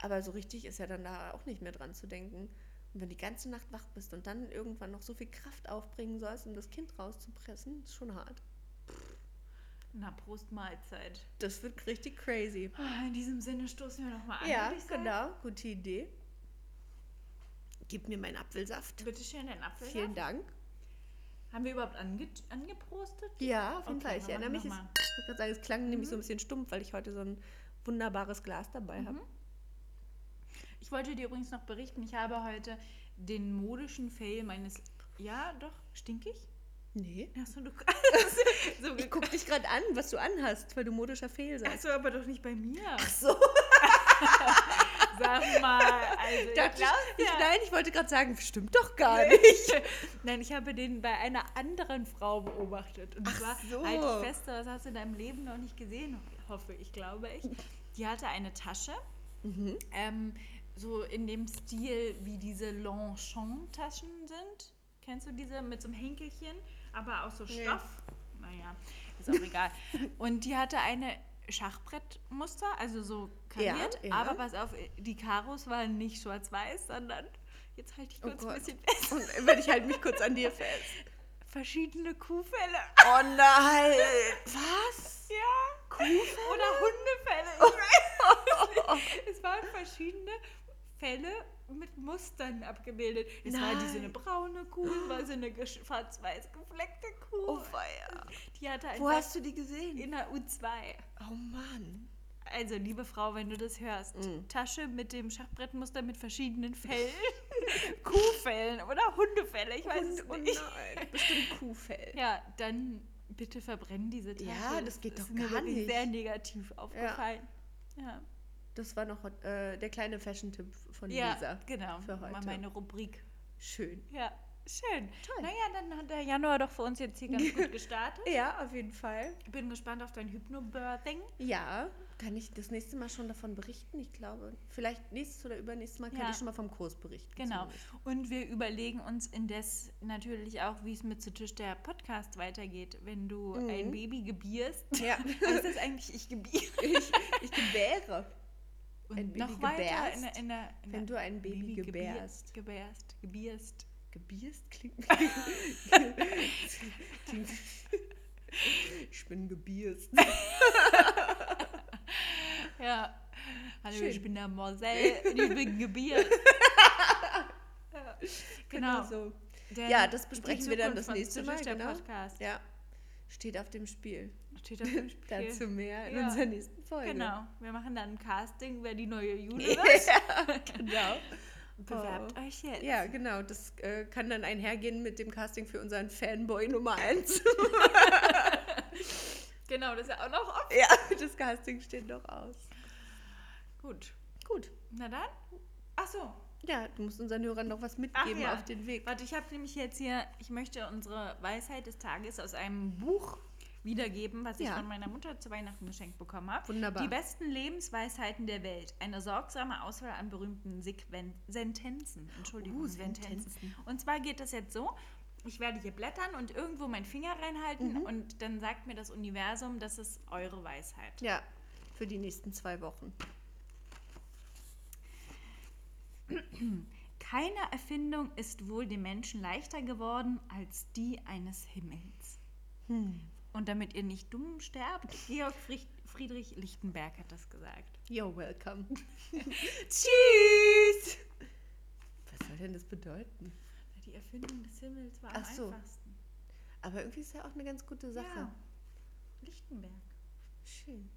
Aber so richtig ist ja dann da auch nicht mehr dran zu denken. Und wenn du die ganze Nacht wach bist und dann irgendwann noch so viel Kraft aufbringen sollst, um das Kind rauszupressen, ist schon hart. Na, Prost Mahlzeit. Das wird richtig crazy. Ah, In diesem Sinne stoßen wir nochmal an. Ja, genau. Gute Idee. Gib mir meinen Apfelsaft. Bitte schön, den Apfel. Vielen Dank. Haben wir überhaupt ange angeprostet? Ja, auf jeden Okay, Fall. Ich erinnere mich, es, ich gerade sagen, es klang nämlich so ein bisschen stumpf, weil ich heute so ein wunderbares Glas dabei habe. Ich wollte dir übrigens noch berichten, ich habe heute den modischen Fail meines. Ja, doch, stinkig? Nee. Achso, du. So Ich guck dich gerade an, was du anhast, weil du modischer Fehl sagst. Achso, aber doch nicht bei mir. Ach so. Sag mal, also ich ich, ich, nein, ich wollte gerade sagen, stimmt doch gar nicht. Nein, ich habe den bei einer anderen Frau beobachtet. Und Ach zwar, so. halt dich fest, das hast du in deinem Leben noch nicht gesehen, hoffe ich, glaube ich. Die hatte eine Tasche, Mhm. ähm, so in dem Stil, wie diese Longchamp-Taschen sind. Kennst du diese mit so einem Henkelchen, aber aus so Nee. Stoff? Naja, ist auch egal. Und die hatte eine Schachbrettmuster, also so kariert, Ja, ja. aber pass auf, die Karos waren nicht schwarz-weiß, sondern, jetzt halte ich Oh kurz ein Gott. bisschen fest, Und wenn ich halte mich kurz an dir fest. verschiedene Kuhfälle. Oh nein. Was? Ja. Kuhfälle? Oder Hundefälle. Ich weiß auch nicht. Es waren verschiedene Fälle mit Mustern abgebildet. Es war diese eine Nein. braune Kuh, war so eine schwarz-weiß gefleckte Kuh. Oh weia. Die hatte Wo hast du die gesehen? in der U2. Oh Mann. Also, liebe Frau, wenn du das hörst, Mm. Tasche mit dem Schachbrettmuster mit verschiedenen Fällen. Kuhfällen oder Hundefälle, ich weiß Hund, es oh nicht. nein. Bestimmt Kuhfell. Ja, dann bitte verbrennen diese Tasche. Ja, das geht ist doch gar nicht. sehr negativ aufgefallen. Ja, Das war noch äh, der kleine Fashion-Tipp von ja, Lisa. genau. für Mal heute. meine Rubrik. Schön. Ja, schön. Toll. Naja, dann hat der Januar doch für uns jetzt hier ganz gut gestartet. Ja, auf jeden Fall. Ich bin gespannt auf dein Hypnobirthing. Ja, kann ich das nächste Mal schon davon berichten? Ich glaube, vielleicht nächstes oder übernächstes Mal kann Ja. ich schon mal vom Kurs berichten. Genau. Und wir überlegen uns indes natürlich auch, wie es mit zu Tisch der Podcast weitergeht, wenn du Mhm. ein Baby gebierst. Ja. Was ist eigentlich ich gebiere? Ich, ich gebäre. Und Ein Baby noch weiter gebärst? in der, in der, in Wenn du ein Baby gebärst. gebärst. Gebärst. Gebierst. Gebierst klingt. klingt ich bin gebierst. Ja. Hallo, Schön. ich bin der Moselle ich bin gebiert. ja. Genau. so. Ja, das besprechen wir dann das nächste Mal, genau. Podcast. Ja. Steht auf dem Spiel. Steht auf dem Spiel. Dazu mehr in Ja. unserer nächsten Folge. Genau. Wir machen dann ein Casting, wer die neue Jule wird. Ja, genau. Bewerbt Oh. euch jetzt. Ja, genau. Das äh, kann dann einhergehen mit dem Casting für unseren Fanboy Nummer 1. Genau, das ist ja auch noch offen. ja, das Casting steht noch aus. Gut. Gut. Na dann. Ach so. Ja, du musst unseren Hörern noch was mitgeben ja. auf den Weg. Warte, ich habe nämlich jetzt hier, ich möchte unsere Weisheit des Tages aus einem Buch wiedergeben, was ich Ja. von meiner Mutter zu Weihnachten geschenkt bekommen habe. Wunderbar. Die besten Lebensweisheiten der Welt. Eine sorgsame Auswahl an berühmten Sequen Sentenzen. Entschuldigung, Uh, Sentenzen. Sentenzen. Und zwar geht das jetzt so. Ich werde hier blättern und irgendwo meinen Finger reinhalten Mhm. und dann sagt mir das Universum, das ist eure Weisheit. Ja, für die nächsten zwei Wochen. Keine Erfindung ist wohl dem Menschen leichter geworden als die eines Himmels. Hm. Und damit ihr nicht dumm sterbt, Georg Fried Friedrich Lichtenberg hat das gesagt. You're welcome. Tschüss! Was soll denn das bedeuten? Die Erfindung des Himmels war am Ach so. einfachsten. Aber irgendwie ist ja auch eine ganz gute Sache. Ja. Lichtenberg. Schön.